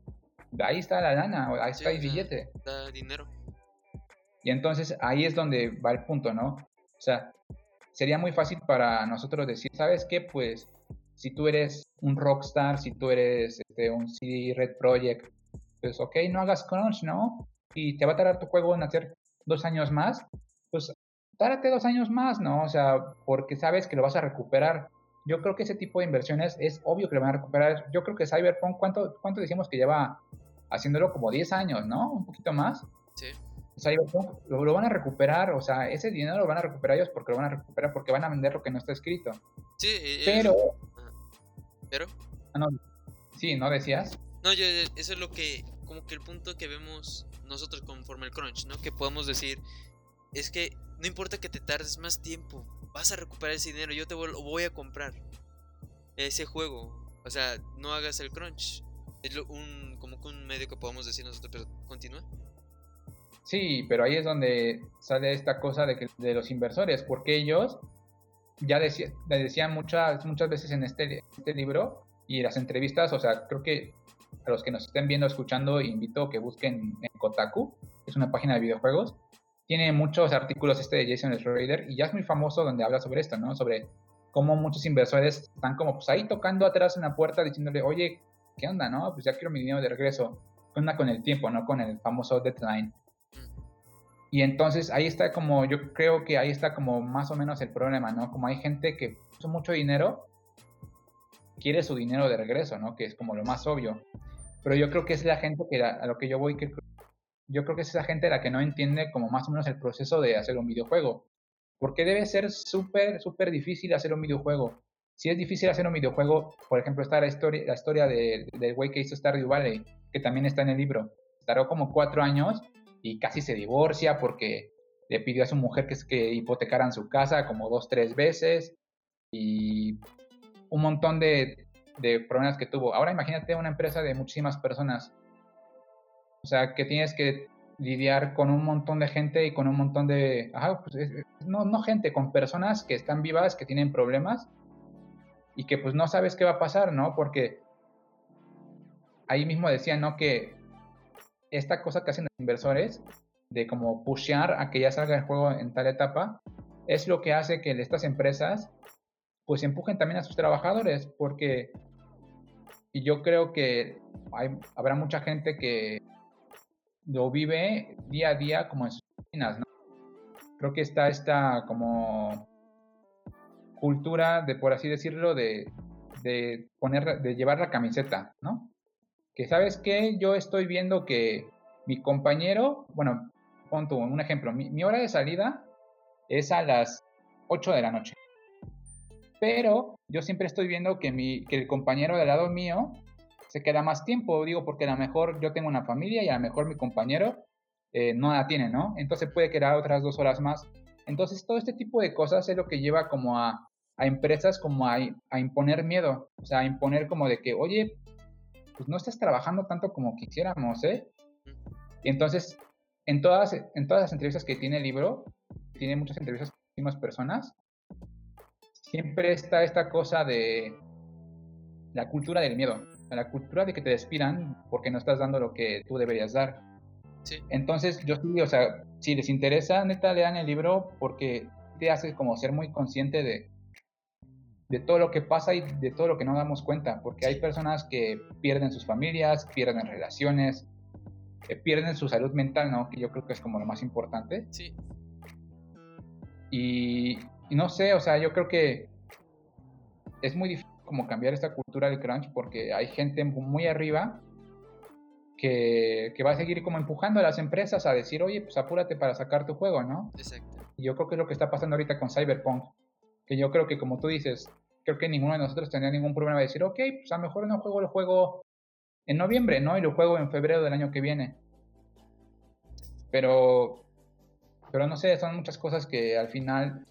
ahí está la lana, ahí está el billete. Da dinero. Y entonces ahí es donde va el punto, ¿no? O sea, sería muy fácil para nosotros decir, ¿sabes qué? Pues si tú eres un rockstar, si tú eres este, un CD Red Project, pues ok, no hagas crunch, ¿no? Y te va a tardar tu juego en hacer dos años más, pues tárate dos años más, ¿no? O sea, porque sabes que lo vas a recuperar. Yo creo que ese tipo de inversiones es obvio que lo van a recuperar. Yo creo que Cyberpunk, ¿cuánto, cuánto decimos que lleva haciéndolo? Como 10 años, ¿no? Un poquito más. Sí lo, van a recuperar, o sea, ese dinero lo van a recuperar ellos porque lo van a recuperar, porque van a vender lo que no está escrito. Sí, pero... ¿Pero? Ah, no, sí, ¿no decías? No, yo, eso es lo que, como que el punto que vemos nosotros conforme el crunch, ¿no? Que podemos decir, es que no importa que te tardes más tiempo, vas a recuperar ese dinero, yo te voy a comprar ese juego. O sea, no hagas el crunch. Es un, como que un medio que podemos decir nosotros, pero continúa. Sí, pero ahí es donde sale esta cosa de, que, de los inversores, porque ellos ya decía, decían muchas, muchas veces en este, este libro y las entrevistas, o sea, creo que a los que nos estén viendo, escuchando, invito a que busquen en Kotaku, que es una página de videojuegos. Tiene muchos artículos este de Jason Schrader y ya es muy famoso donde habla sobre esto, ¿no? Sobre cómo muchos inversores están como pues ahí tocando atrás en la puerta diciéndole, oye, ¿qué onda, no? Pues ya quiero mi dinero de regreso. ¿Qué onda con el tiempo, no? Con el famoso deadline. Y entonces ahí está como, yo creo que ahí está como más o menos el problema, ¿no? Como hay gente que puso mucho dinero quiere su dinero de regreso, ¿no? Que es como lo más obvio. Pero yo creo que es la gente que a lo que yo voy, que yo creo que es esa gente la que no entiende como más o menos el proceso de hacer un videojuego. Porque debe ser súper, súper difícil hacer un videojuego. Si es difícil hacer un videojuego, por ejemplo, está la historia, la historia del güey que hizo Stardew Valley, que también está en el libro. Tardó como cuatro años y casi se divorcia porque le pidió a su mujer que, hipotecaran su casa como dos, tres veces y un montón de, problemas que tuvo. Ahora imagínate una empresa de muchísimas personas. O sea, que tienes que lidiar con un montón de gente y con un montón de... Pues, no, no gente, con personas que están vivas, que tienen problemas y que pues no sabes qué va a pasar, ¿no? Porque ahí mismo decían, ¿no? Que esta cosa que hacen los inversores de como pushear a que ya salga el juego en tal etapa, es lo que hace que estas empresas pues empujen también a sus trabajadores, porque yo creo que habrá mucha gente que lo vive día a día como en sus ¿no? Creo que está esta como cultura de, por así decirlo, de, de poner, de llevar la camiseta, ¿no? Que sabes que yo estoy viendo que mi compañero, bueno, pon un ejemplo, mi, hora de salida es a las 8 de la noche. Pero yo siempre estoy viendo que, mi, que el compañero del lado mío se queda más tiempo, digo, porque a lo mejor yo tengo una familia y a lo mejor mi compañero eh, no la tiene, ¿no? Entonces puede quedar otras dos horas más. Entonces todo este tipo de cosas es lo que lleva como a, a empresas como a, a, imponer miedo, o sea, a imponer como de que, oye, pues no estás trabajando tanto como quisiéramos, ¿eh? Y entonces, en todas, en todas las entrevistas que tiene el libro, tiene muchas entrevistas con muchísimas personas, siempre está esta cosa de la cultura del miedo la cultura de que te despidan porque no estás dando lo que tú deberías dar. Entonces, yo sí, o sea, si les interesa, neta, lean el libro porque te hace como ser muy consciente de, de todo lo que pasa y de todo lo que no damos cuenta, porque hay personas que pierden sus familias, pierden relaciones, pierden su salud mental, ¿no? Que yo creo que es como lo más importante. Sí. Y, y no sé, o sea, yo creo que es muy difícil como cambiar esta cultura del crunch porque hay gente muy arriba que, que, va a seguir como empujando a las empresas a decir, oye, pues apúrate para sacar tu juego, ¿no? Exacto. Y yo creo que es lo que está pasando ahorita con Cyberpunk, que yo creo que como tú dices, creo que ninguno de nosotros tendría ningún problema de decir, ok, pues a lo mejor no juego el juego en noviembre, ¿no? Y lo juego en febrero del año que viene. Pero, pero no sé, son muchas cosas que al final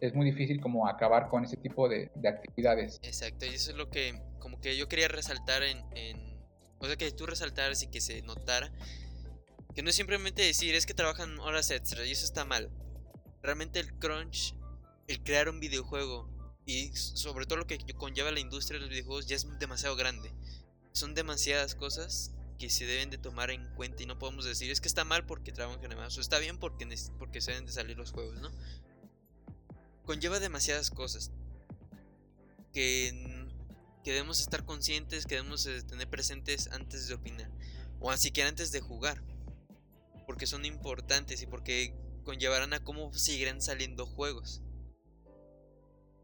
es muy difícil como acabar con ese tipo de, actividades. Exacto, y eso es lo que como que yo quería resaltar en, O sea, que tú resaltaras y que se notara. Que no es simplemente decir, es que trabajan horas extras y eso está mal. Realmente el crunch, el crear un videojuego y sobre todo lo que conlleva la industria de los videojuegos ya es demasiado grande. Son demasiadas cosas que se deben de tomar en cuenta y no podemos decir es que está mal porque trabajan más o está bien porque, porque se deben de salir los juegos, ¿no? conlleva demasiadas cosas que, debemos estar conscientes, que debemos tener presentes antes de opinar, o así que antes de jugar, porque son importantes y porque conllevarán a cómo seguirán saliendo juegos.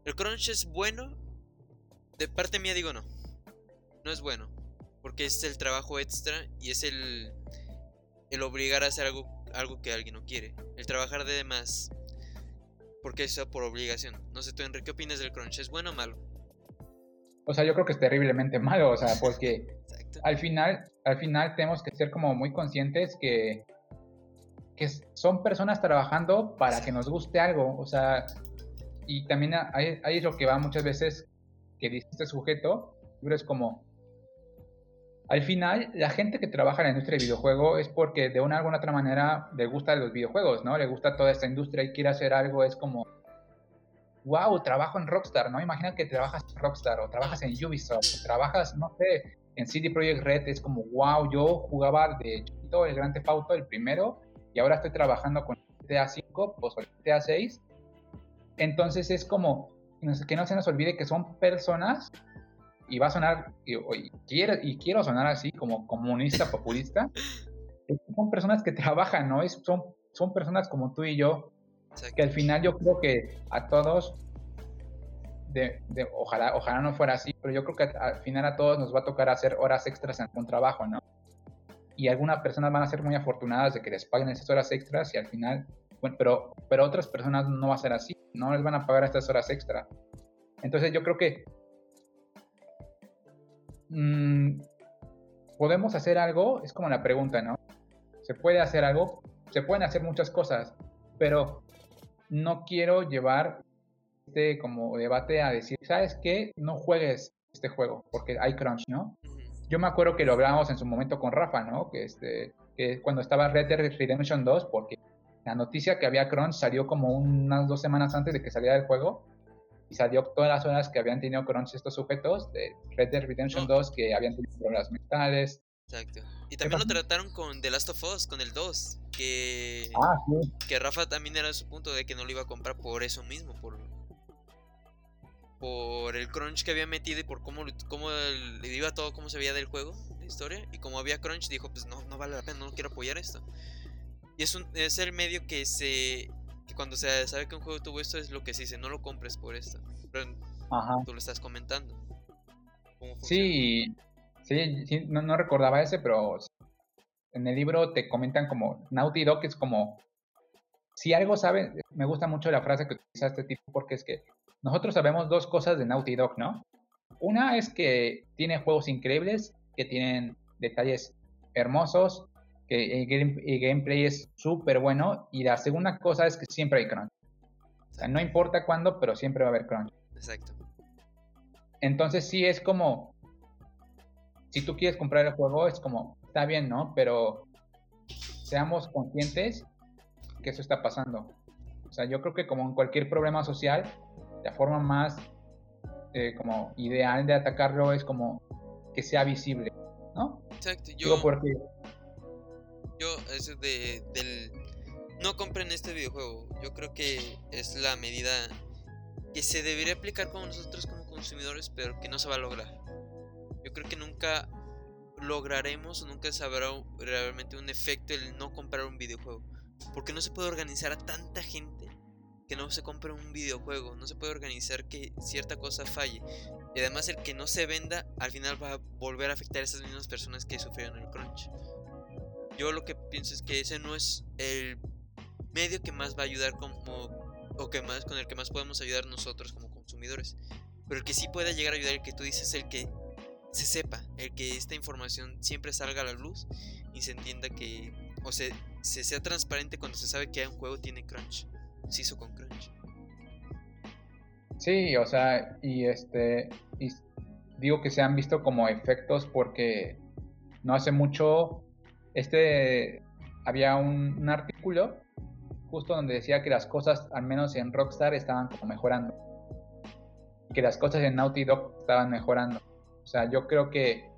El crunch es bueno, de parte mía digo no, no es bueno, porque es el trabajo extra y es el, el obligar a hacer algo, algo que alguien no quiere, el trabajar de más porque eso por obligación. No sé tú, Enrique, ¿qué opinas del crunch? ¿Es bueno o malo? O sea, yo creo que es terriblemente malo, o sea, porque al final, al final tenemos que ser como muy conscientes que, que son personas trabajando para que nos guste algo, o sea, y también ahí, es lo que va muchas veces que dice este sujeto, pero es como, al final, la gente que trabaja en la industria del videojuego es porque de una alguna otra manera le gusta los videojuegos, ¿no? Le gusta toda esta industria y quiere hacer algo, es como, wow, trabajo en Rockstar, ¿no? Imagina que trabajas en Rockstar o trabajas en Ubisoft o trabajas, no sé, en CD Projekt Red, es como, wow, yo jugaba de chiquito el Grand Theft Auto, el primero, y ahora estoy trabajando con GTA 5, pues GTA 6. Entonces es como, que no se nos olvide que son personas y va a sonar, y, quiero, y quiero sonar así como comunista, populista, son personas que trabajan, ¿no? Es, son, son personas como tú y yo, que al final yo creo que a todos de, ojalá, ojalá no fuera así, pero yo creo que al final a todos nos va a tocar hacer horas extras en un trabajo, ¿no? Y algunas personas van a ser muy afortunadas de que les paguen esas horas extras y al final, bueno, pero, pero otras personas no va a ser así, no les van a pagar estas horas extras. Entonces yo creo que mmm, podemos hacer algo, es como la pregunta, ¿no? Se puede hacer algo, se pueden hacer muchas cosas, pero no quiero llevar este como debate a decir, ¿sabes qué? No juegues este juego porque hay crunch, ¿no? Yo me acuerdo que lo hablábamos en su momento con Rafa, ¿no? Que, este, que cuando estaba Red Dead Redemption 2, porque la noticia que había crunch salió como unas dos semanas antes de que saliera el juego y salió todas las horas que habían tenido crunch estos sujetos de Red Dead Redemption 2 que habían tenido problemas mentales. Exacto. Y también lo trataron con The Last of Us, con el 2, que ah, que Rafa también era su punto de que no lo iba a comprar por eso mismo, por por el crunch que había metido y por cómo, cómo le iba todo, cómo se veía del juego, la historia. Y como había crunch, dijo, pues no, no vale la pena, no quiero apoyar esto. Y es, un, es el medio que se que cuando se sabe que un juego tuvo esto es lo que se dice, no lo compres por esto. Pero tú lo estás comentando. Sí, sí, sí no, no, recordaba ese, pero en el libro te comentan como Naughty Dog es como si algo sabe, me gusta mucho la frase que utiliza este tipo porque es que nosotros sabemos dos cosas de Naughty Dog, ¿no? Una es que tiene juegos increíbles, que tienen detalles hermosos, que el, gameplay es súper bueno. Y la segunda cosa es que siempre hay crunch. O sea, no importa cuándo, pero siempre va a haber crunch. Exacto. Entonces sí es como, si tú quieres comprar el juego, es como, está bien, ¿no? Pero seamos conscientes que eso está pasando. O sea, yo creo que como en cualquier problema social, la forma más eh, como ideal de atacarlo es como que sea visible, ¿no? Exacto, yo... porque... Yo, eso de, del... No compren este videojuego, yo creo que es la medida que se debería aplicar con nosotros como consumidores, pero que no se va a lograr. Yo creo que nunca lograremos o nunca sabrá realmente un efecto el no comprar un videojuego. Porque no se puede organizar a tanta gente que no se compre un videojuego, no se puede organizar que cierta cosa falle. Y además el que no se venda al final va a volver a afectar a esas mismas personas que sufrieron el crunch. Yo lo que pienso es que ese no es el medio que más va a ayudar como o que más con el que más podemos ayudar nosotros como consumidores. Pero el que sí puede llegar a ayudar, el que tú dices, el que se sepa, el que esta información siempre salga a la luz y se entienda que, o se, se sea transparente cuando se sabe que un juego tiene crunch se hizo con Crunch. Sí, o sea, y este, digo que se han visto como efectos porque no hace mucho, este, había un, artículo justo donde decía que las cosas, al menos en Rockstar, estaban como mejorando. Que las cosas en Naughty Dog estaban mejorando. O sea, yo creo que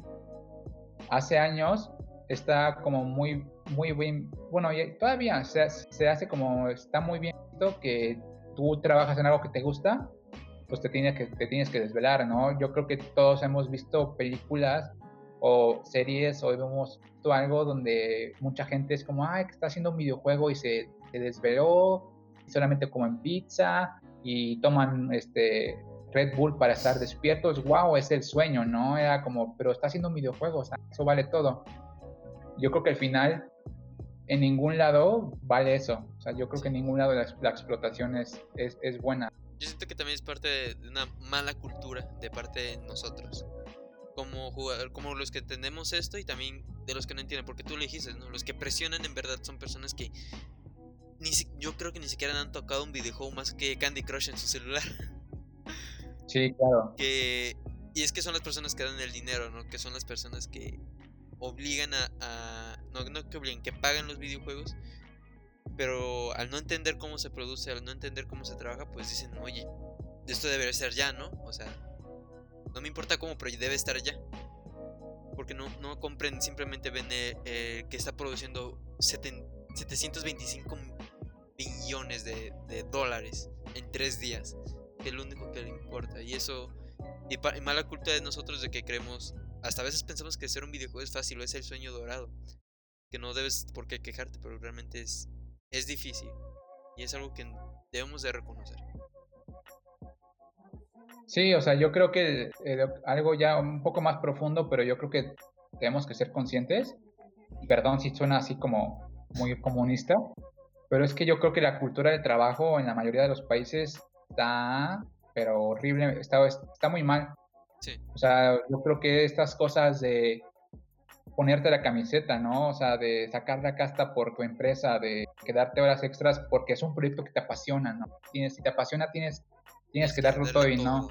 hace años está como muy, muy bien, bueno, todavía se, se hace como, está muy bien que tú trabajas en algo que te gusta, pues te tienes que, te tienes que desvelar, ¿no? Yo creo que todos hemos visto películas o series hemos visto algo donde mucha gente es como, ay, que está haciendo un videojuego y se, se desveló, y solamente comen pizza y toman este Red Bull para estar despiertos, wow, es el sueño, ¿no? Era como, pero está haciendo un videojuego, o sea, eso vale todo. Yo creo que al final en ningún lado vale eso. O sea, yo creo que en ningún lado la, explotación es, es, buena. Yo siento que también es parte de una mala cultura de parte de nosotros. Como jugador, como los que entendemos esto y también de los que no entienden, porque tú lo dijiste, ¿no? Los que presionan en verdad son personas que ni yo creo que ni siquiera han tocado un videojuego más que Candy Crush en su celular. Sí, claro. Que, y es que son las personas que dan el dinero, ¿no? Que son las personas que obligan a, no, no que obliguen, que pagan los videojuegos, pero al no entender cómo se produce, al no entender cómo se trabaja, pues dicen, oye, esto debe ser ya, ¿no? O sea, no me importa cómo, pero debe estar ya. Porque no, no compren, simplemente ven eh, que está produciendo 725 millones de, de, dólares en tres días. Que es lo único que le importa. Y eso, y, y mala culpa de nosotros de que creemos hasta a veces pensamos que hacer un videojuego es fácil es el sueño dorado. Que no debes por qué quejarte, pero realmente es, es difícil. Y es algo que debemos de reconocer. Sí, o sea, yo creo que eh, algo ya un poco más profundo, pero yo creo que tenemos que ser conscientes. Perdón si suena así como muy comunista, pero es que yo creo que la cultura del trabajo en la mayoría de los países está, pero horrible, está, está muy mal. Sí. O sea, yo creo que estas cosas de ponerte la camiseta, ¿no? O sea, de sacar la casta por tu empresa, de quedarte horas extras porque es un proyecto que te apasiona, ¿no? Tienes, si te apasiona, tienes, tienes que darlo todo y no.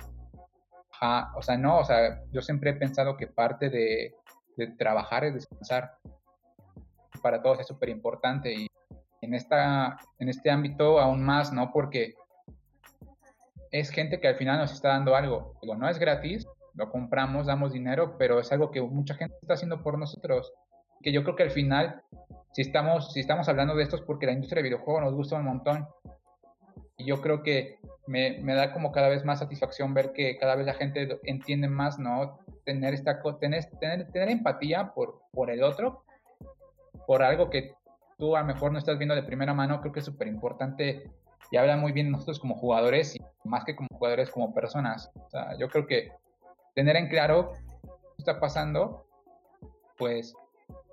Ajá, o sea, no, o sea, yo siempre he pensado que parte de, de trabajar es descansar. Para todos es súper importante y en, esta, en este ámbito aún más, ¿no? Porque es gente que al final nos está dando algo. Digo, no es gratis, lo compramos, damos dinero, pero es algo que mucha gente está haciendo por nosotros. Que yo creo que al final, si estamos, si estamos hablando de esto es porque la industria de videojuegos nos gusta un montón. Y yo creo que me, me, da como cada vez más satisfacción ver que cada vez la gente entiende más, ¿no? Tener, esta, tener, tener, tener empatía por, por el otro, por algo que tú a lo mejor no estás viendo de primera mano, creo que es súper importante y habla muy bien nosotros como jugadores y más que como jugadores, como personas. O sea, yo creo que tener en claro qué está pasando, pues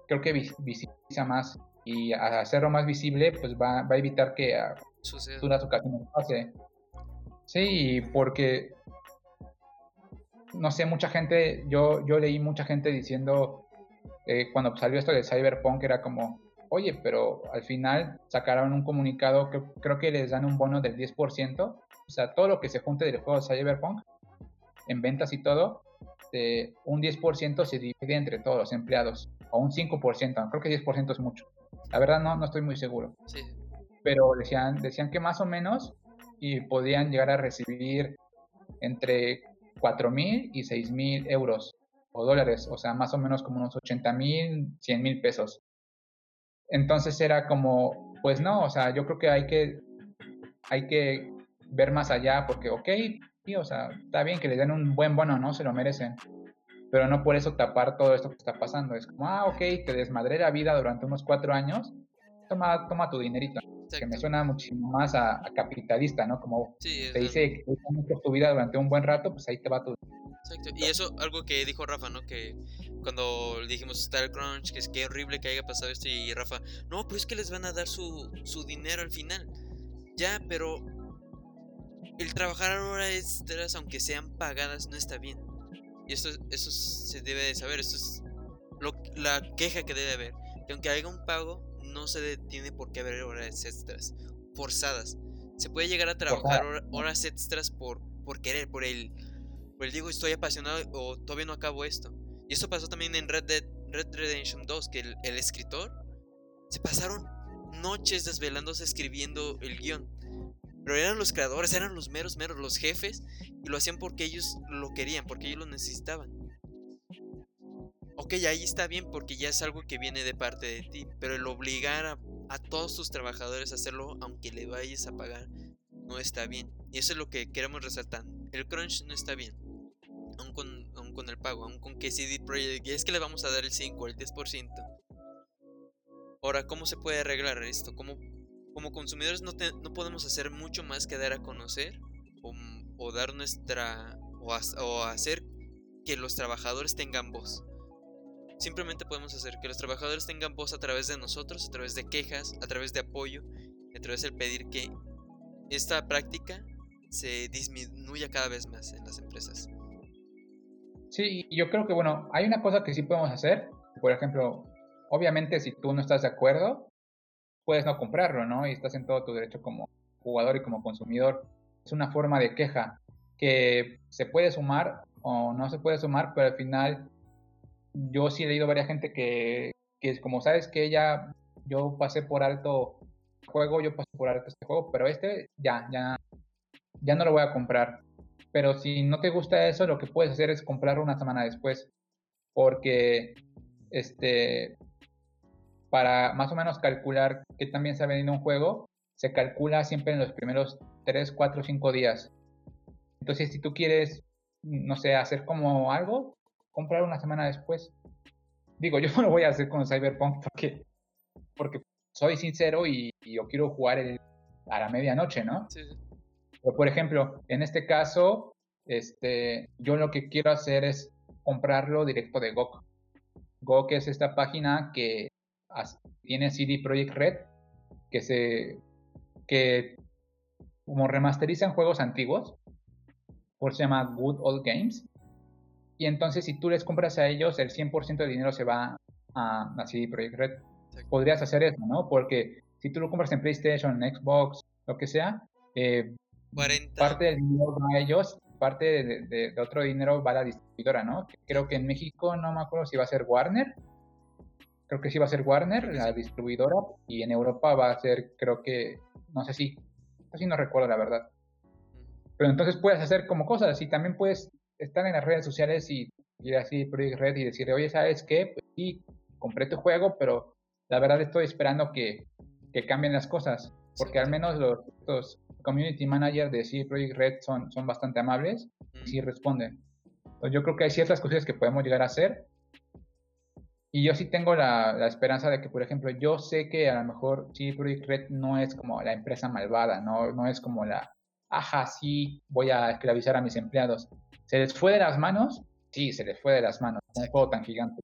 creo que visibiliza más y hacerlo más visible, pues va, va a evitar que a ocasiones pase. Sí, porque no sé, mucha gente, yo, yo leí mucha gente diciendo eh, cuando salió esto de Cyberpunk era como, oye, pero al final sacaron un comunicado que creo que les dan un bono del 10%, o sea, todo lo que se junte del juego de Cyberpunk en ventas y todo, de un 10% se divide entre todos los empleados, o un 5%, creo que 10% es mucho. La verdad no, no estoy muy seguro. Sí. Pero decían, decían que más o menos y podían llegar a recibir entre 4 mil y 6 mil euros o dólares, o sea, más o menos como unos 80 mil, 100 mil pesos. Entonces era como, pues no, o sea, yo creo que hay que, hay que ver más allá porque, ok, o sea, está bien que le den un buen bono, ¿no? Se lo merecen. Pero no por eso tapar todo esto que está pasando. Es como, ah, ok, te desmadré la vida durante unos cuatro años, toma, toma tu dinerito. Que me suena muchísimo más a, capitalista, ¿no? Como te dice que tu vida durante un buen rato, pues ahí te va tu Exacto. Y eso, algo que dijo Rafa, ¿no? Que cuando le dijimos Star Crunch, que es que horrible que haya pasado esto, y Rafa, no, pero es que les van a dar su, su dinero al final. Ya, pero el trabajar horas extras, aunque sean pagadas, no está bien. Y esto, eso se debe de saber, esto es lo, la queja que debe haber. Que aunque haya un pago, no se detiene por qué haber horas extras forzadas. Se puede llegar a trabajar horas extras por, por querer, por el, por el digo estoy apasionado o todavía no acabo esto. Y eso pasó también en Red Dead Red Redemption 2, que el, el escritor se pasaron noches desvelándose escribiendo el guion. Pero eran los creadores, eran los meros, meros, los jefes, y lo hacían porque ellos lo querían, porque ellos lo necesitaban. Ok, ahí está bien porque ya es algo que viene de parte de ti, pero el obligar a, todos tus trabajadores a hacerlo, aunque le vayas a pagar, no está bien. Y eso es lo que queremos resaltar. El crunch no está bien, aún con, el pago, aún con que CD Projekt, es que le vamos a dar el 5 o el 10%. Ahora, ¿cómo se puede arreglar esto? ¿Cómo como consumidores no, no podemos hacer mucho más que dar a conocer o, dar nuestra o, hacer que los trabajadores tengan voz. Simplemente podemos hacer que los trabajadores tengan voz a través de nosotros, a través de quejas, a través de apoyo, a través del pedir que esta práctica se disminuya cada vez más en las empresas. Sí, yo creo que bueno, hay una cosa que sí podemos hacer. Por ejemplo, obviamente si tú no estás de acuerdo, puedes no comprarlo, ¿no? Y estás en todo tu derecho como jugador y como consumidor. Es una forma de queja que se puede sumar o no se puede sumar, pero al final yo sí he leído a varias gente que, que como sabes que ya yo pasé por alto juego, yo pasé por alto este juego, pero este ya, ya, ya no lo voy a comprar. Pero si no te gusta eso, lo que puedes hacer es comprarlo una semana después. Porque este para más o menos calcular qué también se ha vendido un juego, se calcula siempre en los primeros 3, 4, 5 días. Entonces, si tú quieres, no sé, hacer como algo, comprar una semana después. Digo, yo no lo voy a hacer con Cyberpunk porque, porque soy sincero y, yo quiero jugar a la medianoche, ¿no? Sí. Pero, por ejemplo, en este caso, este, yo lo que quiero hacer es comprarlo directo de GOG. GOG es esta página que tiene CD Projekt Red, que se que como remasterizan juegos antiguos, por se llama Good Old Games. Y entonces si tú les compras a ellos, el 100% de dinero se va a, a CD Projekt Red. Podrías hacer eso, ¿no? Porque si tú lo compras en PlayStation, en Xbox, lo que sea, eh, parte del dinero va a ellos, parte de, otro dinero va a la distribuidora, ¿no? Creo que en México no me acuerdo si va a ser Warner. Creo que sí va a ser Warner, la distribuidora, y en Europa va a ser, creo que, no sé si, así no recuerdo la verdad. Pero entonces puedes hacer como cosas y también puedes estar en las redes sociales y ir así Project Red y decir, oye, ¿sabes qué? Pues sí, compré tu juego, pero la verdad estoy esperando que, que cambien las cosas, porque al menos los, los community managers de CD Projekt Red son, son bastante amables y sí responden. Entonces yo creo que hay ciertas cosas que podemos llegar a hacer. Y yo sí tengo la, la esperanza de que, por ejemplo, yo sé que a lo mejor CD Projekt Red no es como la empresa malvada, no, no es como la, ajá, sí, voy a esclavizar a mis empleados. ¿Se les fue de las manos? Sí, se les fue de las manos, un juego tan gigante.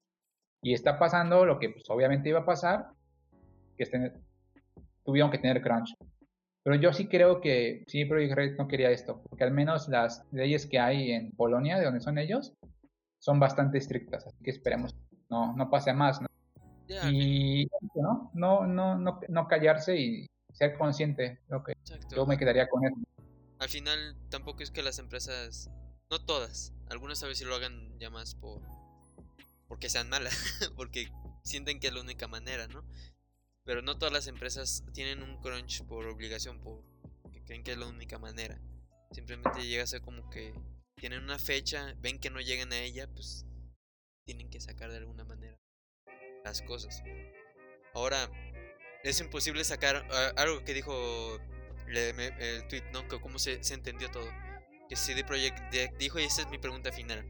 Y está pasando lo que pues, obviamente iba a pasar, que estén, tuvieron que tener crunch. Pero yo sí creo que sí, Project Red no quería esto, porque al menos las leyes que hay en Polonia, de donde son ellos, son bastante estrictas, así que esperemos no, no pase más, ¿no? y ¿no? No, no, no, no callarse y ser consciente, lo que yo me quedaría con eso. Al final tampoco es que las empresas, no todas, algunas a veces lo hagan ya más por porque sean malas, porque sienten que es la única manera, ¿no? Pero no todas las empresas tienen un crunch por obligación, por que creen que es la única manera. Simplemente llega a ser como que tienen una fecha, ven que no llegan a ella, pues tienen que sacar de alguna manera las cosas. Ahora, es imposible sacar ah, algo que dijo el tweet, ¿no? Que cómo se, se entendió todo. Que CD Projekt dijo, y esa es mi pregunta final.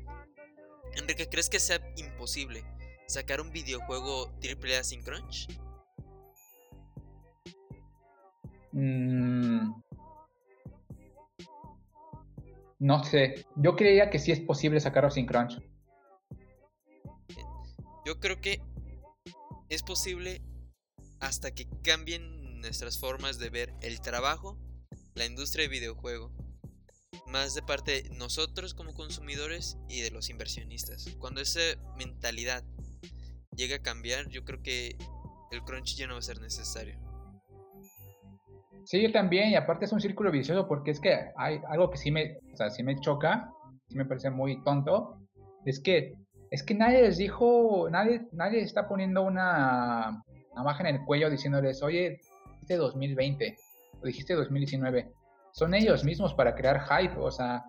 Enrique, ¿crees que sea imposible sacar un videojuego AAA sin crunch? Mm. no sé. Yo creía que sí es posible sacarlo sin crunch. Yo creo que es posible hasta que cambien nuestras formas de ver el trabajo, la industria de videojuego. Más de parte de nosotros como consumidores y de los inversionistas. Cuando esa mentalidad llega a cambiar, yo creo que el crunch ya no va a ser necesario. Sí, yo también, y aparte es un círculo vicioso porque es que hay algo que sí me, o sea, sí me choca, sí me parece muy tonto, es que es que nadie les dijo, nadie, nadie está poniendo una navaja en el cuello diciéndoles, oye, dijiste 2020, o dijiste 2019. Son ellos mismos para crear hype, o sea,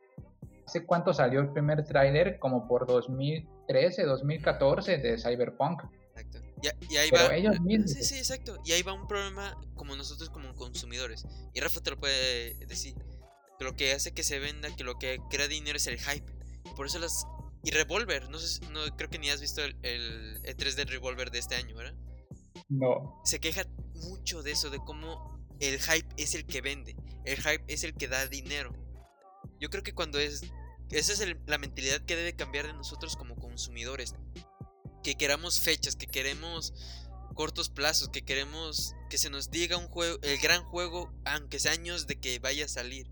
¿hace cuánto salió el primer tráiler? Como por 2013, 2014 de Cyberpunk. Y, ahí va. Ellos mismos. Sí, sí, exacto. Y ahí va un problema como nosotros como consumidores. Y Rafa te lo puede decir. Que lo que hace que se venda, que lo que crea dinero es el hype. Y por eso las. Y Revolver, no sé, no creo que ni has visto el, el E3 de Revolver de este año, ¿verdad? No. Se queja mucho de eso, de cómo el hype es el que vende. El hype es el que da dinero. Yo creo que cuando es. Esa es la mentalidad que debe cambiar de nosotros como consumidores que queramos fechas, que queremos cortos plazos, que queremos que se nos diga un juego, el gran juego, aunque sea años de que vaya a salir.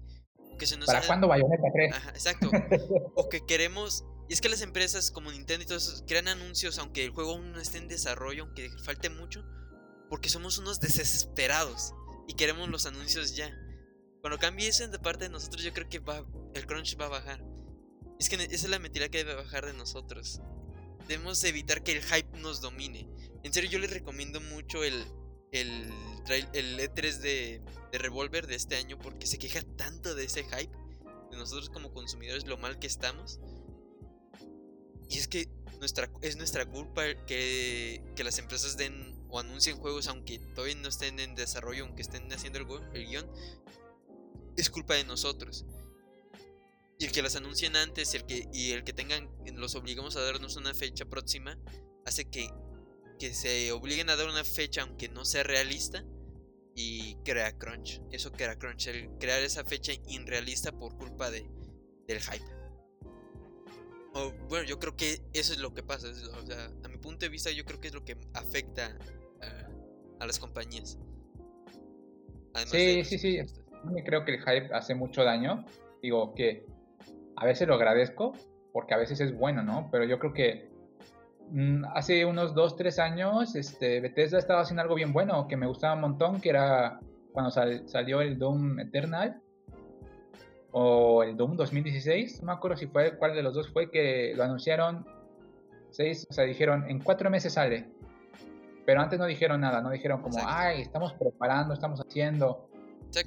Que se nos ¿Para cuándo Bayonetta 3? Ajá, exacto. o que queremos... Y es que las empresas como Nintendo y todo eso crean anuncios aunque el juego aún no esté en desarrollo, aunque falte mucho, porque somos unos desesperados y queremos los anuncios ya. Cuando cambie eso de parte de nosotros, yo creo que va, el crunch va a bajar. Es que esa es la mentira que debe bajar de nosotros debemos evitar que el hype nos domine. En serio, yo les recomiendo mucho el, el, el E3 de, de Revolver de este año porque se queja tanto de ese hype, de nosotros como consumidores, lo mal que estamos. Y es que nuestra, es nuestra culpa que, que las empresas den o anuncien juegos aunque todavía no estén en desarrollo, aunque estén haciendo el, el guion. Es culpa de nosotros. Y el que las anuncien antes el que, y el que tengan, los obligamos a darnos una fecha próxima, hace que, que se obliguen a dar una fecha aunque no sea realista y crea crunch. Eso crea crunch, el crear esa fecha irrealista por culpa de, del hype. O, bueno, yo creo que eso es lo que pasa. o sea, a mi punto de vista, yo creo que es lo que afecta a, las compañías. sí, sí, sí. Creo que el hype hace mucho daño. Digo que a veces lo agradezco porque a veces es bueno, ¿no? Pero yo creo que mm, hace unos 2, 3 años este, Bethesda estaba haciendo algo bien bueno que me gustaba un montón, que era cuando salió el Doom Eternal o el Doom 2016, no me acuerdo si fue cuál de los dos fue que lo anunciaron, seis, o sea, dijeron en cuatro meses sale, pero antes no dijeron nada, no dijeron como, ay, estamos preparando, estamos haciendo.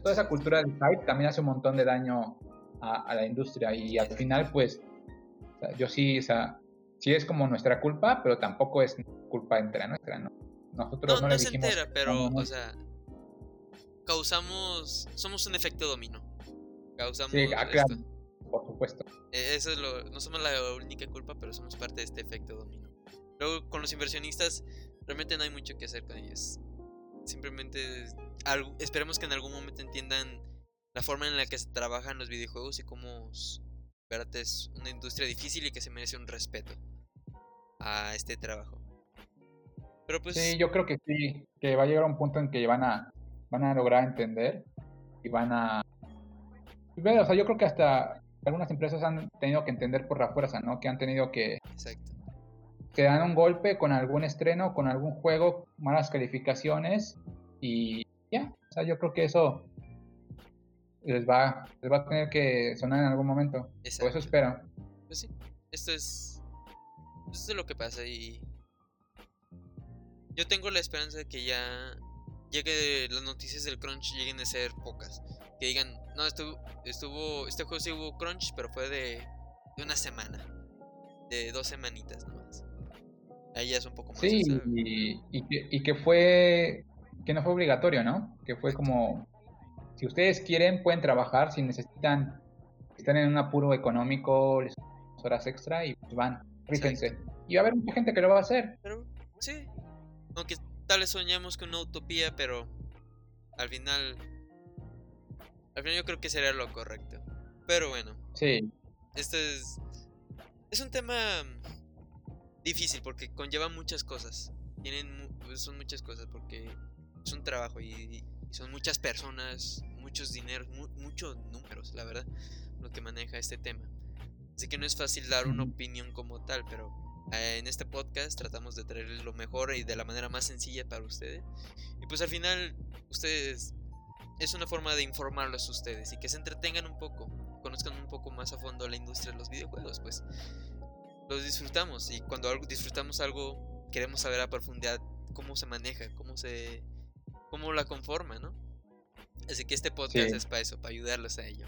Toda esa cultura del hype también hace un montón de daño a, la industria y al final, pues, yo sí, o sea, sí es como nuestra culpa, pero tampoco es culpa entera nuestra, ¿no? Nosotros no, no, no es entera, pero, o sea, causamos, somos un efecto dominó. Causamos sí, ah, claro, por supuesto. E, eso es lo, no somos la única culpa, pero somos parte de este efecto dominó. Luego con los inversionistas realmente no hay mucho que hacer con ellos. Simplemente algo, esperemos que en algún momento entiendan la forma en la que se trabajan los videojuegos y cómo es una industria difícil y que se merece un respeto a este trabajo. Pero pues... Sí, yo creo que sí, que va a llegar un punto en que van a, van a lograr entender y van a... O sea, yo creo que hasta algunas empresas han tenido que entender por la fuerza, ¿no? Que han tenido que... Exacto. Que dan un golpe con algún estreno, con algún juego, malas calificaciones y ya. O sea, yo creo que eso les va, les va a tener que sonar en algún momento. Por eso espero. Pues sí, esto es, esto es lo que pasa y yo tengo la esperanza de que ya llegue las noticias del crunch lleguen a ser pocas. Que digan, no, estuvo, estuvo este juego sí hubo crunch, pero fue de, de una semana, de dos semanitas nomás. Ahí ya es un poco más. Sí, y, y, que, y que fue, que no fue obligatorio, ¿no? Que fue como si ustedes quieren, pueden trabajar. Si necesitan, están en un apuro económico, les horas extra y pues van, fíjense. Y va a haber mucha gente que lo va a hacer. Pero, sí. Aunque tal vez soñamos con una utopía, pero al final. Al final yo creo que sería lo correcto. Pero bueno. Sí. Este es. Es un tema difícil porque conlleva muchas cosas. Tienen. Son muchas cosas porque es un trabajo y son muchas personas, muchos dineros, muchos números, la verdad, lo que maneja este tema. Así que no es fácil dar una opinión como tal, pero eh, en este podcast tratamos de traerles lo mejor y de la manera más sencilla para ustedes. Y pues al final, ustedes es una forma de informarlos a ustedes y que se entretengan un poco, conozcan un poco más a fondo la industria de los videojuegos, pues los disfrutamos y cuando algo, disfrutamos algo queremos saber a profundidad cómo se maneja, cómo se cómo la conforma, ¿no? Así que este podcast es para eso, para ayudarlos a ello.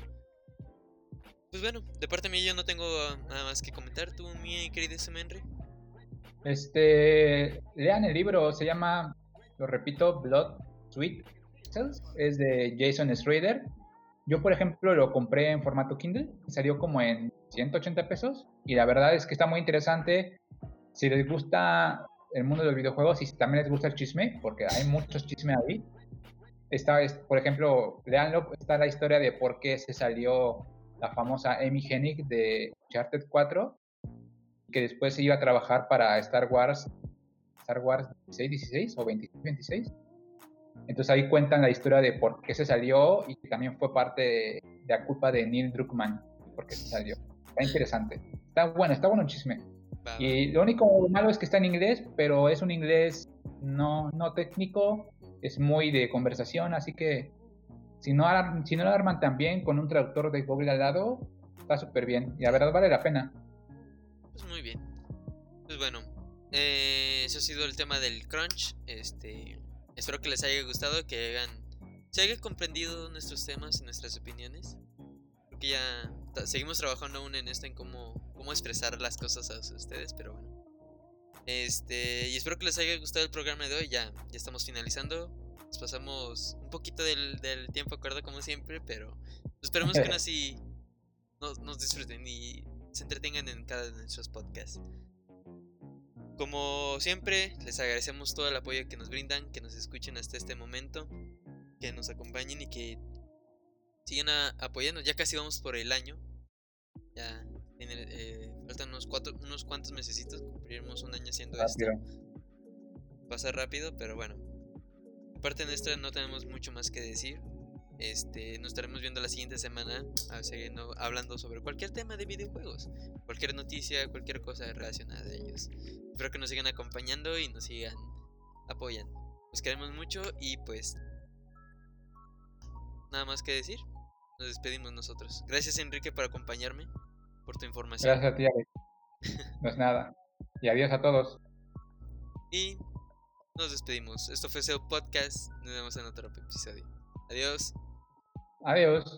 Pues bueno, de parte mía yo no tengo nada más que comentar. ¿Tú, mi querido Semenri? Este, lean el libro, se llama, lo repito, Blood Sweet Es de Jason Schrader. Yo, por ejemplo, lo compré en formato Kindle, salió como en 180 pesos y la verdad es que está muy interesante. Si les gusta el mundo de los videojuegos y si también les gusta el chisme, porque hay muchos chismes ahí. Está, por ejemplo, leanlo, está la historia de por qué se salió la famosa Amy Hennig de Uncharted 4, que después se iba a trabajar para Star Wars, Star Wars 16, 16 o 26, 26. Entonces ahí cuentan la historia de por qué se salió y que también fue parte de, la culpa de Neil Druckmann, porque se salió. Está interesante. Está bueno, está bueno el chisme. Y lo único malo es que está en inglés, pero es un inglés no, no técnico, es muy de conversación, así que si no, si no lo arman tan bien con un traductor de Google al lado, está súper bien. Y la verdad vale la pena. Pues muy bien. Pues bueno, eh, eso ha sido el tema del crunch. Este, espero que les haya gustado, que hayan, se hayan comprendido nuestros temas y nuestras opiniones. Porque ya seguimos trabajando aún en esto, en cómo, cómo expresar las cosas a ustedes, pero bueno. Este, y espero que les haya gustado el programa de hoy. Ya, ya estamos finalizando. Nos pasamos un poquito del, del tiempo acuerdo como siempre, pero esperemos que así nos, nos disfruten y se entretengan en cada de nuestros podcasts. Como siempre, les agradecemos todo el apoyo que nos brindan, que nos escuchen hasta este momento, que nos acompañen y que sigan apoyando. Ya casi vamos por el año. Ya eh, Faltan unos, cuatro, unos cuantos mesecitos, cumpliremos un año haciendo Rápido. esto. Pasa rápido, pero bueno. Aparte de nuestra no tenemos mucho más que decir. Este, nos estaremos viendo la siguiente semana a seguir no- hablando sobre cualquier tema de videojuegos, cualquier noticia, cualquier cosa relacionada a ellos. Espero que nos sigan acompañando y nos sigan apoyando. Los queremos mucho y pues nada más que decir. Nos despedimos nosotros. Gracias Enrique por acompañarme, por tu información. Gracias a ti, Alex. No es nada. Y adiós a todos. Y nos despedimos. Esto fue SEO Podcast. Nos vemos en otro episodio. Adiós. Adiós.